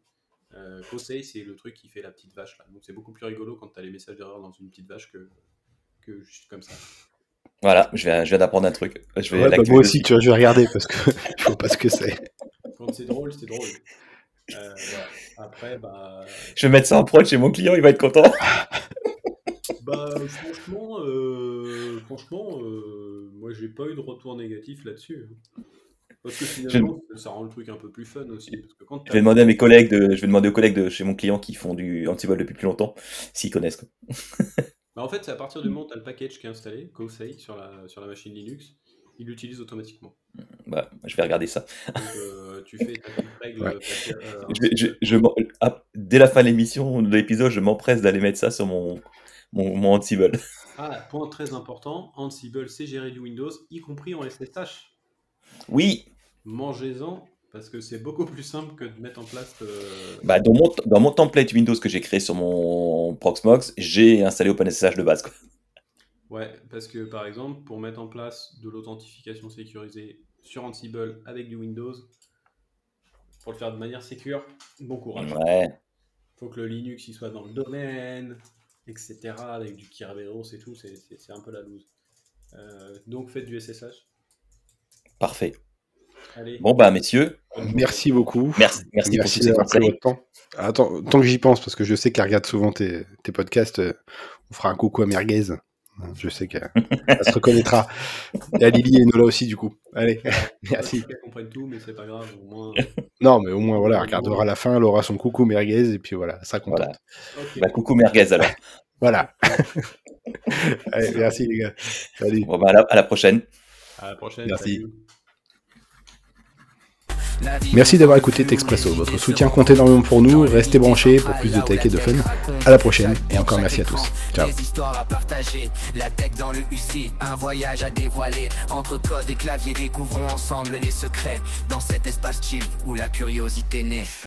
Euh, Kosei, c'est le truc qui fait la petite vache là. Donc, c'est beaucoup plus rigolo quand t'as les messages d'erreur dans une petite vache que, que juste comme ça. Voilà, je viens, je viens d'apprendre un truc. Je vais Ouais, bah, moi aussi, aussi. tu vois, je vais regarder parce que je vois pas ce que c'est. Quand c'est drôle, c'est drôle. Euh, voilà. Après, bah, Je vais mettre ça en prod chez mon client, il va être content. bah franchement, euh, franchement, euh, moi, j'ai pas eu de retour négatif là-dessus. hein. Parce que finalement, ça rend le truc un peu plus fun aussi. Parce que quand Je vais demander à mes collègues, de, je vais demander aux collègues de chez mon client qui font du Ansible depuis plus longtemps, s'ils connaissent. quoi. Bah, en fait, c'est à partir du moment où tu as le package qui est installé, Kosei, sur la, sur la machine Linux, il l'utilise automatiquement. Bah, je vais regarder ça. Donc, euh, tu fais ta petite règle. Ouais. paquet- euh, Je ah, dès la fin de l'émission, de l'épisode, je m'empresse d'aller mettre ça sur mon, mon, mon Ansible. Ah, point très important, Ansible sait gérer du Windows, y compris en SSH. Oui, Mangez-en, parce que c'est beaucoup plus simple que de mettre en place. euh, bah, dans, mon, dans mon template Windows que j'ai créé sur mon Proxmox, j'ai installé OpenSSH de base. Quoi. Ouais, parce que par exemple, pour mettre en place de l'authentification sécurisée sur Ansible avec du Windows, pour le faire de manière sécure, bon courage. Ouais, faut que le Linux il soit dans le domaine, etc. Avec du Kerberos et tout, c'est- un peu la loose. Euh, donc faites du SSH. parfait. Allez. Bon, bah, messieurs, Merci beaucoup. merci, merci, pour tous Merci ces conseils. votre temps. Attends, tant que j'y pense, parce que je sais qu'elle regarde souvent tes, tes podcasts, euh, on fera un coucou à Merguez. Je sais qu'elle elle se reconnaîtra. Et à Lily et Nola aussi, du coup. Allez, merci. Comprennent tout, mais c'est pas grave. Au moins. Non, mais au moins, voilà, elle regardera à la fin, elle aura son coucou Merguez, et puis voilà, elle sera contente. Voilà. Bah, coucou merguez alors. Voilà. Allez, merci les gars. Salut. Bon, bah, à la, à la prochaine. À la prochaine. Merci. salut. Merci d'avoir écouté Texpresso. Votre soutien compte énormément pour nous. Restez branchés pour plus de tech et de fun. À la prochaine et encore merci à tous. Ciao.